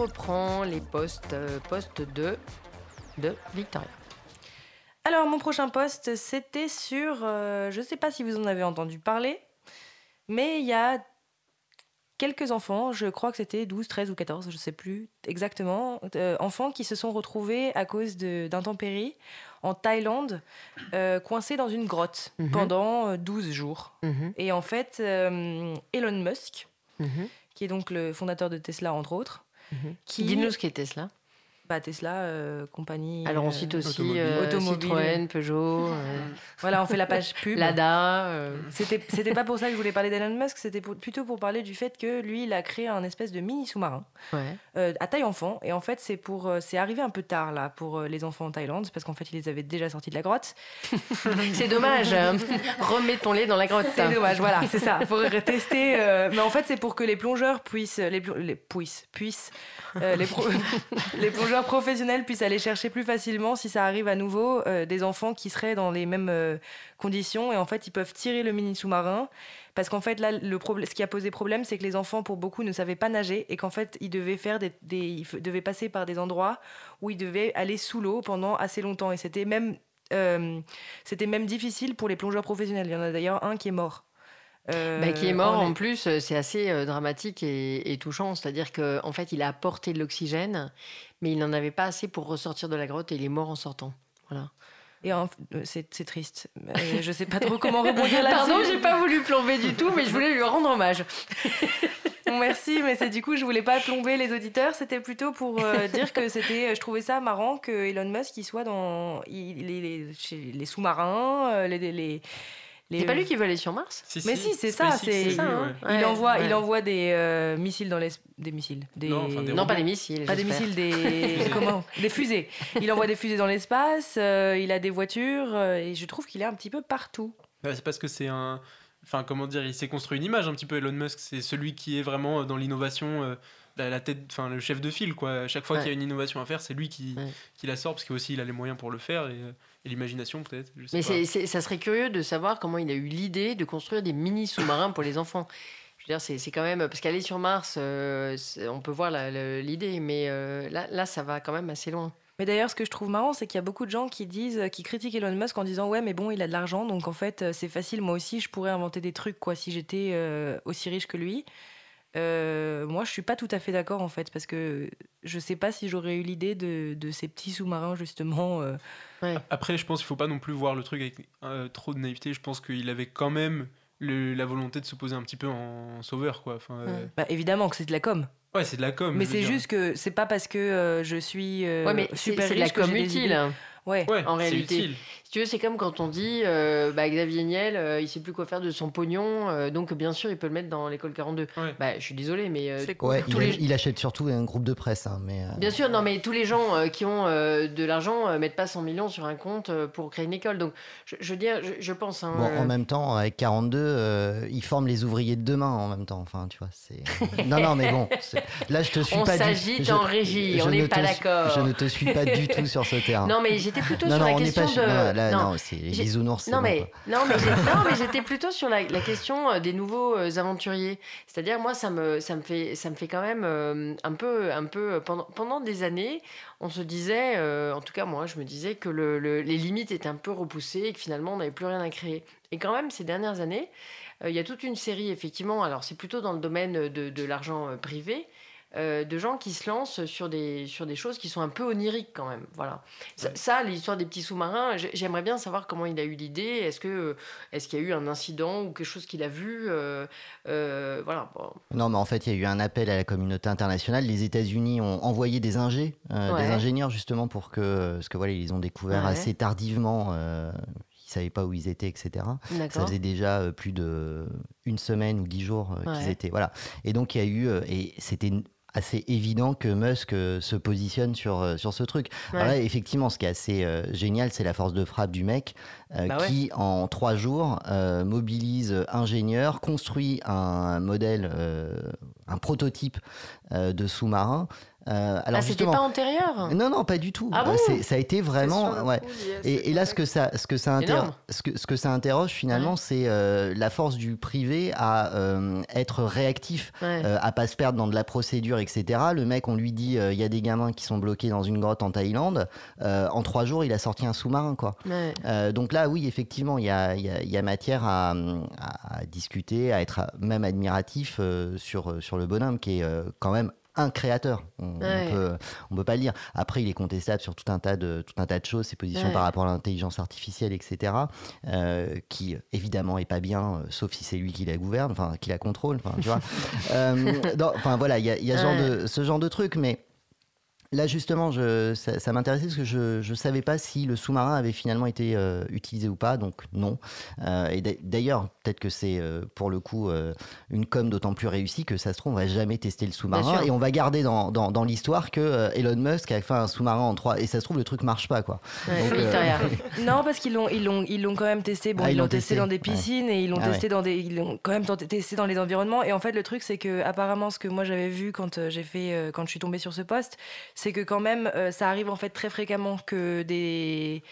Reprend les postes, postes de, de Victoria. Alors, mon prochain poste, c'était sur. je ne sais pas si vous en avez entendu parler, mais il y a quelques enfants, je crois que c'était 12, 13 ou 14, je ne sais plus exactement, euh, enfants qui se sont retrouvés à cause d'intempéries en Thaïlande, euh, coincés dans une grotte mhm. pendant 12 euh, jours. Mhm. Et en fait, Elon Musk, mhm. qui est donc le fondateur de Tesla, entre autres, qui... Dis-nous ce qu'est Tesla. Bah, Tesla, euh, compagnie. Alors on cite euh, aussi euh, Citroën, Peugeot. voilà, on fait la page pub. Lada. C'était, c'était pas pour ça que je voulais parler d'Elon Musk, c'était plutôt pour parler du fait que lui, il a créé un espèce de mini sous-marin à taille enfant. Et en fait, c'est pour, c'est arrivé un peu tard là pour les enfants en Thaïlande, parce qu'en fait, ils les avaient déjà sortis de la grotte. c'est dommage. Remettons-les dans la grotte. C'est dommage. Voilà, c'est ça. Faut tester. Mais en fait, c'est pour que les plongeurs puissent, les, les puissent, puissent euh, les, plongeurs professionnels puissent aller chercher plus facilement, si ça arrive à nouveau, euh, des enfants qui seraient dans les mêmes euh, conditions. Et en fait, ils peuvent tirer le mini sous-marin. Parce qu'en fait, là, le ce qui a posé problème, c'est que les enfants, pour beaucoup, ne savaient pas nager et qu'en fait, ils devaient, faire des, ils devaient passer par des endroits où ils devaient aller sous l'eau pendant assez longtemps. Et c'était même, c'était même difficile pour les plongeurs professionnels. Il y en a d'ailleurs un qui est mort. Bah, qui est euh, mort en, plus, euh, c'est assez euh, dramatique et, touchant. C'est-à-dire qu'en en fait, il a apporté de l'oxygène, mais il n'en avait pas assez pour ressortir de la grotte et il est mort en sortant. Voilà. Et c'est triste. je sais pas trop comment rebondir là-dessus. Pardon, j'ai pas voulu plomber du tout, mais je voulais lui rendre hommage. merci, mais c'est du coup, je voulais pas plomber les auditeurs. C'était plutôt pour dire que c'était, je trouvais ça marrant que Elon Musk il soit dans les, les, les sous-marins, les, les c'est pas lui qui veut aller sur Mars Mais si, c'est ça. C'est ça. Hein. Il envoie, il envoie des euh, missiles dans les des missiles. Des... Non, pas des missiles. Pas des missiles, des comment Des fusées. Il envoie des fusées dans l'espace. Euh, il a des voitures euh, et je trouve qu'il est un petit peu partout. c'est parce que c'est un. Enfin, comment dire, il s'est construit une image un petit peu. Elon Musk, c'est celui qui est vraiment dans l'innovation la, tête, enfin le chef de file quoi. À chaque fois qu'il y a une innovation à faire, c'est lui qui, qui la sort parce qu'aussi il a les moyens pour le faire et, l'imagination peut-être. Mais ça serait curieux de savoir comment il a eu l'idée de construire des mini sous-marins pour les enfants. Je veux dire, c'est quand même parce qu'aller sur Mars, euh, on peut voir l'idée, mais euh, là, là, ça va quand même assez loin. Mais d'ailleurs, ce que je trouve marrant, c'est qu'il y a beaucoup de gens qui disent, qui critiquent Elon Musk en disant ouais, mais bon, il a de l'argent, donc en fait, euh, c'est facile. Moi aussi, je pourrais inventer des trucs, quoi, si j'étais aussi riche que lui. Euh, moi, je suis pas tout à fait d'accord en fait, parce que je sais pas si j'aurais eu l'idée de, de, ces petits sous-marins justement. Euh. Après, je pense qu'il faut pas non plus voir le truc avec euh, trop de naïveté. Je pense qu'il avait quand même la volonté de se poser un petit peu en sauveur, quoi. Enfin, bah, évidemment que c'est de la com. Ouais, c'est de la com. Mais c'est juste que c'est pas parce que je suis ouais, mais super riche de la com utile. Ouais, en réalité. Tu veux, c'est comme quand on dit euh, bah, Xavier Niel, euh, il sait plus quoi faire de son pognon, euh, donc bien sûr, il peut le mettre dans l'école 42. Bah, je suis désolé, mais. il, achète surtout un groupe de presse. Hein, mais, Bien sûr, non, mais tous les gens qui ont de l'argent mettent pas 100 millions sur un compte pour créer une école. Donc, je, je veux dire, je, pense. Hein, bon, en même temps, avec 42, ils forment les ouvriers de demain en même temps. Enfin, tu vois, c'est. non, non, mais bon, là, je te suis on pas. On s'agite en régie, on n'est pas d'accord. Je ne te suis pas du tout sur ce terrain. Non, mais j'étais plutôt sur la question de. Non, non, c'est les bisounours. Non, mais, non, mais, non, mais j'étais plutôt sur la, la, question euh, des nouveaux euh, aventuriers. C'est-à-dire, moi, ça me, ça, me fait, ça me fait quand même euh, un peu. Un peu pendant, pendant des années, on se disait, en tout cas, moi, je me disais que le, les limites étaient un peu repoussées et que finalement, on n'avait plus rien à créer. Et quand même, ces dernières années, il y a toute une série, effectivement, alors c'est plutôt dans le domaine de, de l'argent privé, euh, de gens qui se lancent sur des, sur des choses qui sont un peu oniriques quand même. Voilà. Ça, l'histoire des petits sous-marins, j'aimerais bien savoir comment il a eu l'idée. Est-ce que est-ce qu'il y a eu un incident ou quelque chose qu'il a vu euh, euh, Voilà. Non, mais en fait, il y a eu un appel à la communauté internationale. Les États-Unis ont envoyé des ingés, des ingénieurs justement pour que, parce que voilà, ils ont découvert assez tardivement ils savaient pas où ils étaient, etc. Ça faisait déjà plus de une semaine ou dix jours qu'ils étaient. Voilà. Et donc il y a eu, et c'était assez évident que Musk euh, se positionne sur, euh, sur ce truc. Alors là, effectivement, ce qui est assez euh, génial, c'est la force de frappe du mec bah qui, en trois jours, mobilise ingénieurs, construit un modèle, un prototype de sous-marins. Euh, alors ah, c'était pas antérieur Non, non, pas du tout. Ah bon ça a été vraiment. Ouais. et, là, ce que ça, ce que ça, ce que, ce que ça interroge finalement, c'est euh, la force du privé à euh, être réactif, à pas se perdre dans de la procédure, etc. Le mec, on lui dit, il y a des gamins qui sont bloqués dans une grotte en Thaïlande. en trois jours, il a sorti un sous-marin, quoi. donc là, oui, effectivement, il y a, y a, matière à, à, discuter, à être même admiratif sur, sur le bonhomme qui est quand même un créateur. On, peut, on peut pas le dire. Après, il est contestable sur tout un tas de, tout un tas de choses, ses positions par rapport à l'intelligence artificielle, etc., euh, qui évidemment est pas bien, euh, sauf si c'est lui qui la gouverne, enfin qui la contrôle, enfin tu vois. Euh, enfin voilà, il y a, y a genre de, ce genre de truc, mais Là, justement, je, ça, m'intéressait parce que je ne savais pas si le sous-marin avait finalement été euh, utilisé ou pas, donc non. Euh, et d'ailleurs, peut-être que c'est euh, pour le coup une com d'autant plus réussie que ça se trouve, on va jamais tester le sous-marin et on va garder dans, dans, l'histoire que Elon Musk a fait un sous-marin en 3 et ça se trouve, le truc marche pas, quoi. non, parce qu'ils l'ont ils l'ont, ils l'ont quand même testé. Bon, ah, ils l'ont testé, dans des piscines et ils l'ont ah, testé dans des, ils l'ont quand même testé dans les environnements. Et en fait, le truc, c'est que apparemment, ce que moi j'avais vu quand j'ai fait, quand je suis tombée sur ce poste, c'est que quand même, euh, ça arrive en fait très fréquemment que des,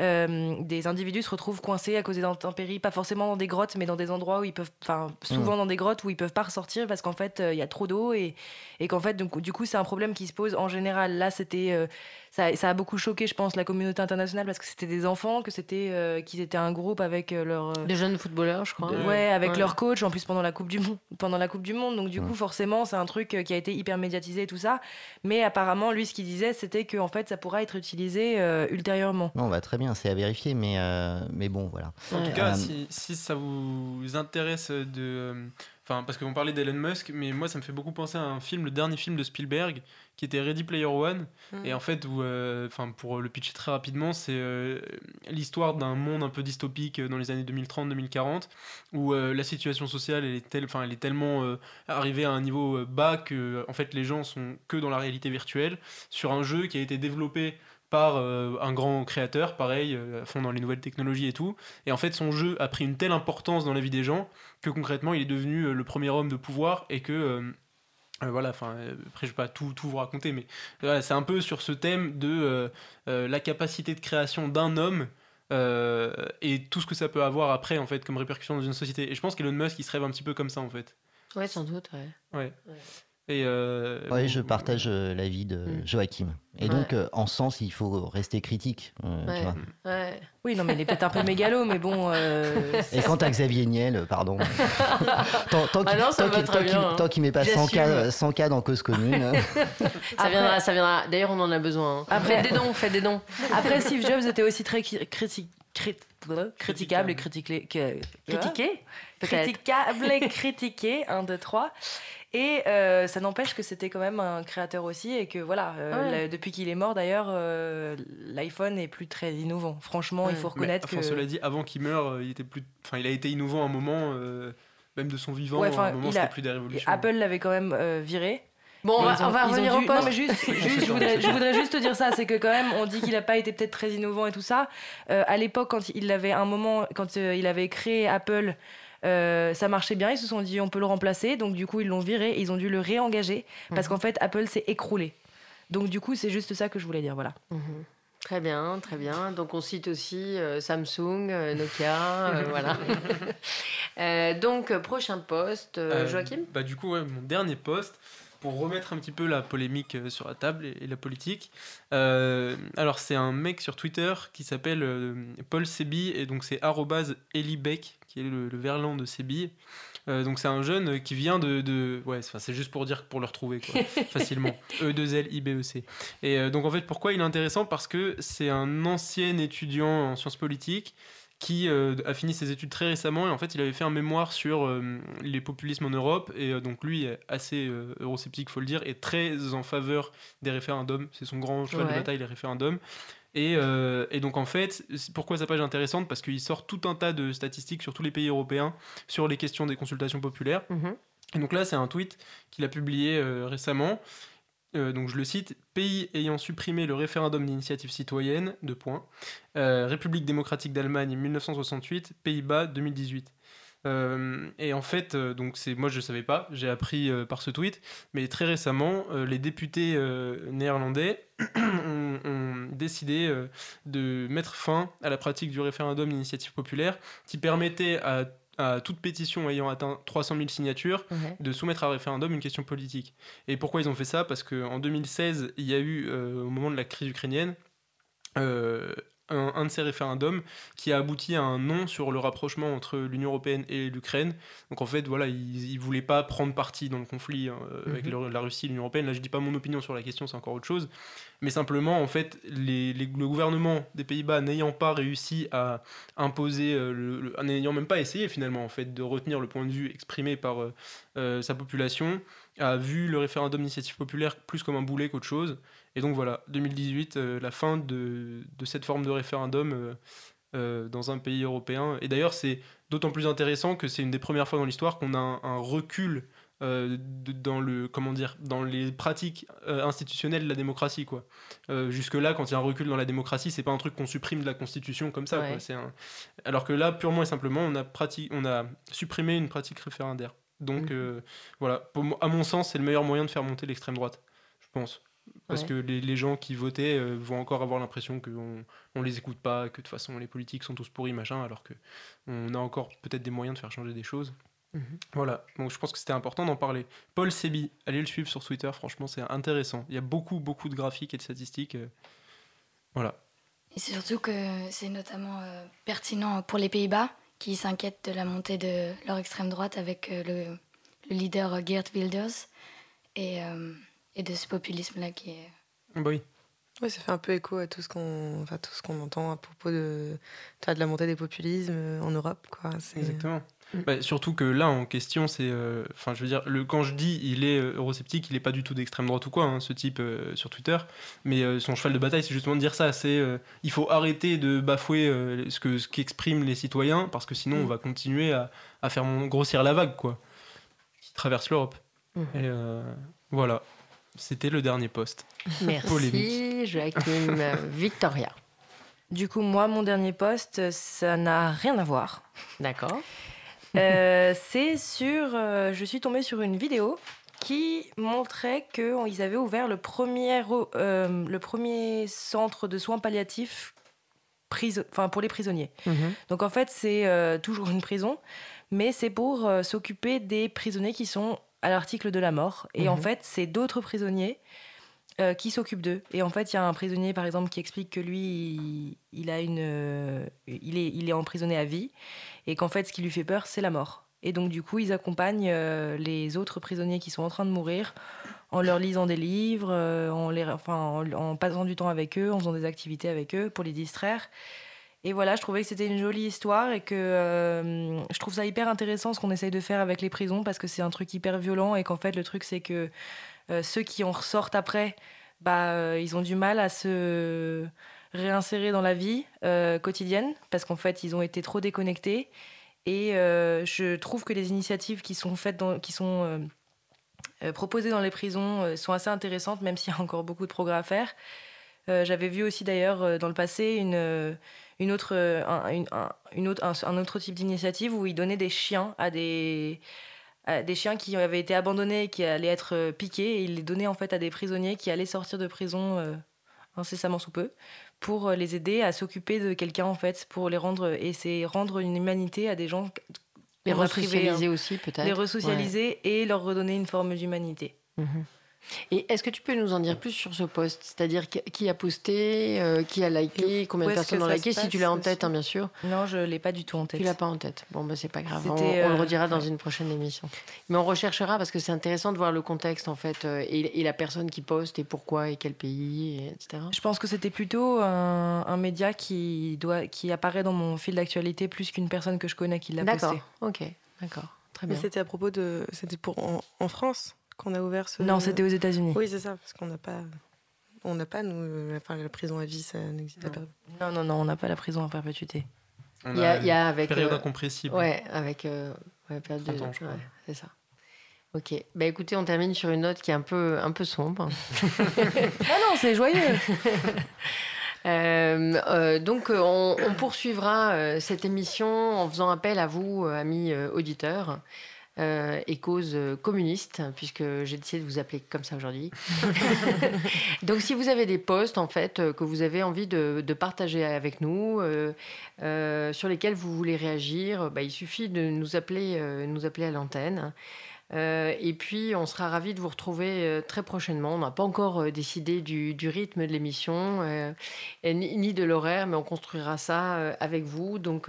euh, des individus se retrouvent coincés à cause des intempéries, pas forcément dans des grottes, mais dans des endroits où ils peuvent, enfin souvent mmh. dans des grottes où ils peuvent pas ressortir parce qu'en fait euh, il y a trop d'eau et, et qu'en fait donc, du coup c'est un problème qui se pose en général. Là c'était ça, a beaucoup choqué, je pense, la communauté internationale parce que c'était des enfants, que c'était euh, qu'ils étaient un groupe avec euh, leur euh, des jeunes footballeurs, je crois. ouais, avec leur coach en plus pendant la coupe du monde, pendant la coupe du monde. Donc du coup, forcément, c'est un truc qui a été hyper médiatisé et tout ça. Mais apparemment, lui, ce qu'il disait, c'était que en fait, ça pourra être utilisé ultérieurement. Non, bah très bien, c'est à vérifier, mais mais bon, voilà. En tout cas, si, si, ça vous intéresse de Enfin, parce qu'on parlait d'Elon Musk, mais moi, ça me fait beaucoup penser à un film, le dernier film de Spielberg, qui était Ready Player One. Mm. Et en fait, où, euh, pour le pitcher très rapidement, c'est euh, l'histoire d'un monde un peu dystopique dans les années 2030-2040, où euh, la situation sociale elle est, telle, elle est tellement arrivée à un niveau bas que en fait, les gens sont que dans la réalité virtuelle, sur un jeu qui a été développé par un grand créateur, pareil, à fond dans les nouvelles technologies et tout. Et en fait, son jeu a pris une telle importance dans la vie des gens que concrètement, il est devenu le premier homme de pouvoir et que euh, voilà, enfin, euh, après je vais pas tout, tout vous raconter, mais voilà, c'est un peu sur ce thème de euh, la capacité de création d'un homme et tout ce que ça peut avoir après en fait comme répercussion dans une société. Et je pense qu'Elon Musk il se rêve un petit peu comme ça en fait. Ouais, sans doute, ouais. ouais. Et euh, oui, je partage euh, l'avis de mm. Joachim. Et donc, euh, en sens, il faut rester critique. ouais. Oui, non, mais il est peut-être un peu mégalo, mais bon. Et quant à Xavier Niel, pardon. tant, tant ah qu'il met pas 100 cas, 100 cas dans cause commune. ça viendra, ça viendra. D'ailleurs, on en a besoin. Hein. Après, des dons, faites des dons. Après, Steve Jobs était aussi très critique. critiquable et critiqué. Critiqué Critiquable et critiqué, 1, 2, 3. Et euh, ça n'empêche que c'était quand même un créateur aussi et que voilà, euh, depuis qu'il est mort d'ailleurs, euh, l'iPhone est plus très innovant. Franchement, il faut reconnaître que. Cela dit, avant qu'il meure, il était plus, enfin, il a été innovant à un moment, même de son vivant. à un moment, c'était plus des révolutions. Apple l'avait quand même viré. Bon, on va, revenir au poste. Non, mais juste, juste je, voudrais, je, voudrais, juste te dire ça, c'est que quand même, on dit qu'il n'a pas été peut-être très innovant et tout ça. à l'époque, quand il avait un moment, quand il avait créé Apple. Euh, ça marchait bien, ils se sont dit on peut le remplacer, donc du coup ils l'ont viré, et ils ont dû le réengager parce mhm. qu'en fait Apple s'est écroulé. Donc du coup c'est juste ça que je voulais dire, voilà. Mhm. Très bien, très bien. Donc on cite aussi euh, Samsung, euh, Nokia, voilà. donc prochain poste, Joachim? Bah du coup mon dernier poste pour remettre un petit peu la polémique sur la table et, la politique. alors c'est un mec sur Twitter qui s'appelle Paul Sebi et donc c'est @elibeck qui est le, verlan de Sébi. Euh, donc c'est un jeune qui vient de, de... ouais c'est juste pour dire pour le retrouver quoi, facilement. E 2 L I B E C. Et euh, donc en fait pourquoi il est intéressant? Parce que c'est un ancien étudiant en sciences politiques qui euh, a fini ses études très récemment et en fait il avait fait un mémoire sur les populismes en Europe. Et donc lui est assez eurosceptique faut le dire et très en faveur des référendums. C'est son grand cheval de bataille les référendums euh, et, donc en fait, pourquoi sa page est intéressante? Parce qu'il sort tout un tas de statistiques sur tous les pays européens sur les questions des consultations populaires. Mhm. Et donc là, c'est un tweet qu'il a publié euh, récemment. Euh, donc je le cite, pays ayant supprimé le référendum d'initiative citoyenne, deux points, République démocratique d'Allemagne 1968, Pays-Bas 2018. Et en fait, donc c'est moi je savais pas, j'ai appris par ce tweet, mais très récemment, les députés néerlandais ont, ont, décidé de mettre fin à la pratique du référendum d'initiative populaire qui permettait à à toute pétition ayant atteint 300 000 signatures de soumettre à référendum une question politique. Et pourquoi ils ont fait ça? Parce qu'en 2016, il y a eu, euh, au moment de la crise ukrainienne, euh, un, de ces référendums qui a abouti à un non sur le rapprochement entre l'Union européenne et l'Ukraine. Donc en fait, voilà, ils ne voulaient pas prendre parti dans le conflit hein, avec mhm. la Russie et l'Union européenne. Là, je dis pas mon opinion sur la question, c'est encore autre chose. Mais simplement, en fait, les, le gouvernement des Pays-Bas n'ayant pas réussi à imposer, euh, n'ayant même pas essayé finalement, en fait, de retenir le point de vue exprimé par euh, euh, sa population, a vu le référendum d'initiative populaire plus comme un boulet qu'autre chose. Et donc voilà, 2018, euh, la fin de, de, cette forme de référendum euh, euh, dans un pays européen. Et d'ailleurs, c'est d'autant plus intéressant que c'est une des premières fois dans l'histoire qu'on a un, recul dans le comment dire dans les pratiques institutionnelles de la démocratie quoi. Jusque là quand il y a un recul dans la démocratie c'est pas un truc qu'on supprime de la constitution comme ça un... alors que là purement et simplement on a on a supprimé une pratique référendaire. Donc mmh. voilà. À mon sens c'est le meilleur moyen de faire monter l'extrême droite je pense parce que les, les, gens qui votaient euh, vont encore avoir l'impression qu'on on les écoute pas, que de toute façon les politiques sont tous pourris, machin, alors qu'on a encore peut-être des moyens de faire changer des choses. Mhm. Voilà, donc je pense que c'était important d'en parler. Paul Sebi, allez le suivre sur Twitter, franchement c'est intéressant. Il y a beaucoup, beaucoup de graphiques et de statistiques. Euh, voilà. Et c'est surtout que c'est notamment euh, pertinent pour les Pays-Bas qui s'inquiètent de la montée de leur extrême droite avec le, le, leader Geert Wilders. Et et de ce populisme-là qui est. Bah oui. Oui, ça fait un peu écho à tout ce qu'on enfin, tout ce qu'on entend à propos de, de la montée des populismes euh, en Europe. Quoi. Exactement. Mm. Bah, surtout que là, en question, c'est. Euh, enfin, je veux dire, le, quand je dis il est euh, eurosceptique, il n'est pas du tout d'extrême droite ou quoi, hein, ce type sur Twitter. Mais son cheval de bataille, c'est justement de dire ça. C'est il faut arrêter de bafouer ce que ce qu'expriment les citoyens, parce que sinon, on mm. va continuer à, à, faire grossir la vague, quoi, qui traverse l'Europe. Mm. Et voilà. C'était le dernier poste. Merci Joachim. Victoria. Du coup, moi, mon dernier poste, ça n'a rien à voir. D'accord. Euh, c'est sur. Euh, je suis tombée sur une vidéo qui montrait qu'ils avaient ouvert le premier, euh, le premier centre de soins palliatifs enfin, pour les prisonniers. Mhm. Donc en fait, c'est toujours une prison, mais c'est pour s'occuper des prisonniers qui sont à l'article de la mort. Et en mhm. fait, c'est d'autres prisonniers euh, qui s'occupent d'eux. Et en fait, il y a un prisonnier, par exemple, qui explique que lui, il, a une, euh, il, est, il est emprisonné à vie et qu'en fait, ce qui lui fait peur, c'est la mort. Et donc, du coup, ils accompagnent euh, les autres prisonniers qui sont en train de mourir en leur lisant des livres, en, les, enfin, en, passant du temps avec eux, en faisant des activités avec eux pour les distraire. Et voilà, je trouvais que c'était une jolie histoire et que euh, je trouve ça hyper intéressant ce qu'on essaye de faire avec les prisons parce que c'est un truc hyper violent et qu'en fait le truc c'est que euh, ceux qui en ressortent après, bah, euh, ils ont du mal à se réinsérer dans la vie quotidienne parce qu'en fait ils ont été trop déconnectés. Et je trouve que les initiatives qui sont faites, qui sont proposées dans les prisons sont assez intéressantes même s'il y a encore beaucoup de progrès à faire. J'avais vu aussi d'ailleurs dans le passé une une autre, un, une, autre, un, autre type d'initiative où ils donnaient des chiens à des, des chiens qui avaient été abandonnés et qui allaient être euh, piqués et ils les donnaient en fait à des prisonniers qui allaient sortir de prison euh, incessamment sous peu pour euh, les aider à s'occuper de quelqu'un en fait pour les rendre et c'est rendre une humanité à des gens les resocialiser aussi peut-être. Les resocialiser et leur redonner une forme d'humanité. Mhm. Et est-ce que tu peux nous en dire plus sur ce post? C'est-à-dire qui a posté, euh, qui a liké, combien de personnes ont liké, si tu l'as en tête, hein, bien sûr. Non, je l'ai pas du tout en tête. Tu l'as pas en tête. Bon, bah, c'est pas grave. On, le euh, redira dans une prochaine émission. Mais on recherchera parce que c'est intéressant de voir le contexte, en fait, euh, et, la personne qui poste, et pourquoi, et quel pays, etc. Je pense que c'était plutôt un, média qui, doit, qui apparaît dans mon fil d'actualité plus qu'une personne que je connais qui l'a posté. D'accord, ok, d'accord. Très bien. Mais c'était à propos de. C'était pour en France? Qu'on a ouvert ce. Non, c'était aux États-Unis. Oui, c'est ça, parce qu'on n'a pas. On n'a pas, nous, enfin, la prison à vie, ça n'existe pas. Non, non, non, on n'a pas la prison à perpétuité. Il y, a, il y a avec. Période euh, incompressible. Ouais, avec. Euh, ouais, période de. Ouais, c'est ça. Ok. Bah écoutez, on termine sur une note qui est un peu, un peu sombre. ah non, c'est joyeux. donc, on, poursuivra cette émission en faisant appel à vous, amis auditeurs. Euh, et cause communiste, puisque j'ai décidé de vous appeler comme ça aujourd'hui. Donc, si vous avez des posts, en fait, que vous avez envie de, partager avec nous, sur lesquels vous voulez réagir, bah, il suffit de nous appeler, nous appeler à l'antenne. Euh, et puis, on sera ravis de vous retrouver euh, très prochainement. On n'a pas encore euh, décidé du, rythme de l'émission ni, de l'horaire, mais on construira ça avec vous. Donc,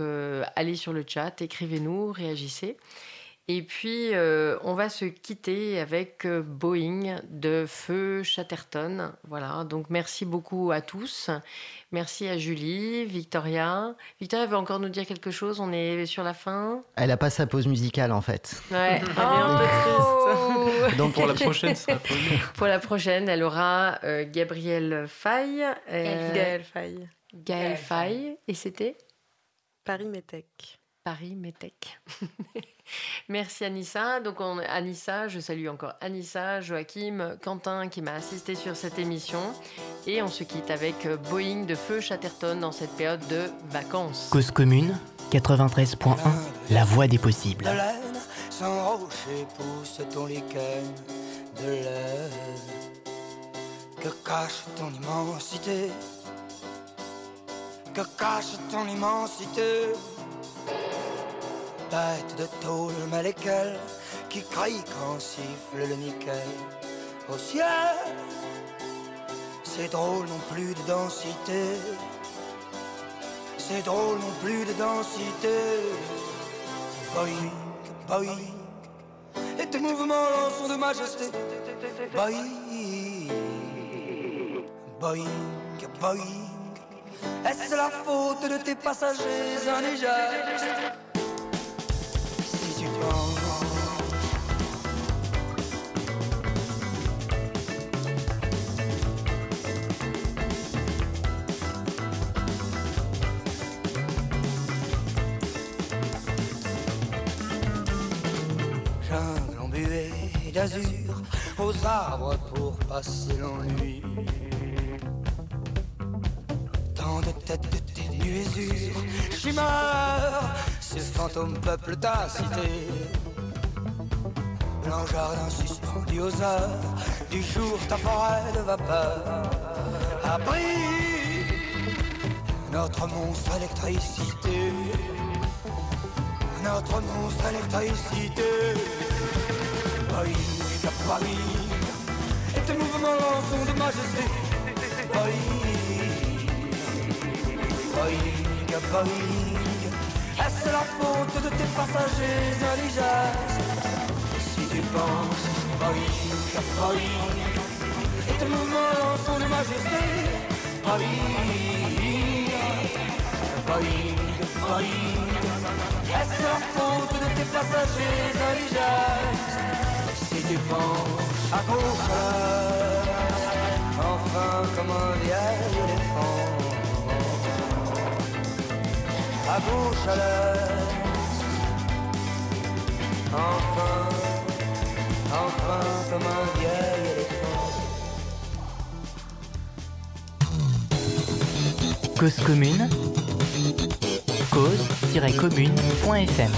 allez sur le chat, écrivez-nous, réagissez. Et puis, euh, on va se quitter avec euh, Boeing de Feu Chatterton. Voilà, donc merci beaucoup à tous. Merci à Julie, Victoria. Victoria veut encore nous dire quelque chose On est sur la fin Elle a pas sa pause musicale en fait. Ouais, elle est un peu triste. donc pour la prochaine, Pour la prochaine, elle aura euh, Gabrielle Faye. Gaëlle Faye. Gaëlle Faye. Et c'était Paris Métec. Paris Métec. Merci Anissa. Donc on, Anissa, je salue encore Anissa, Joachim, Quentin qui m'a assisté sur cette émission. Et on se quitte avec Boeing de Feu Chatterton dans cette période de vacances. Cause commune, 93.1, la voix des possibles. De laine, sans rocher pousse ton lichen de l'air. Que cache ton immensité? Que cache ton immensité? Bête de tôle malécale qui crie quand siffle le nickel au ciel. C'est drôle non plus de densité. C'est drôle non plus de densité. Boing, boing. Et tes mouvements sont de majesté. Boing, boing, boing. Est-ce la faute de tes passagers indigènes d'azur, aux arbres pour passer l'ennui. Tant de têtes de tes nuésures, chimères, ces fantômes peuplent ta cité. Blanc jardin suspendu aux heures du jour, ta forêt de vapeur. Abri notre monstre électricité. Notre monstre électricité. Boing, Paris, et tes mouvements sont de majesté. Boing, Boing, Paris. Est-ce la faute de tes passagers indigènes. Si tu penses, Boeing, Boeing Et tes mouvements sont de majesté Boeing, Boeing, Boeing Est-ce la faute de tes passagers indigènes? Si tu penses à gauche Enfin comme un vieil éléphant à à l'est. Enfin, enfin comme un vieil éléphant. Cause commune, cause-commune.fm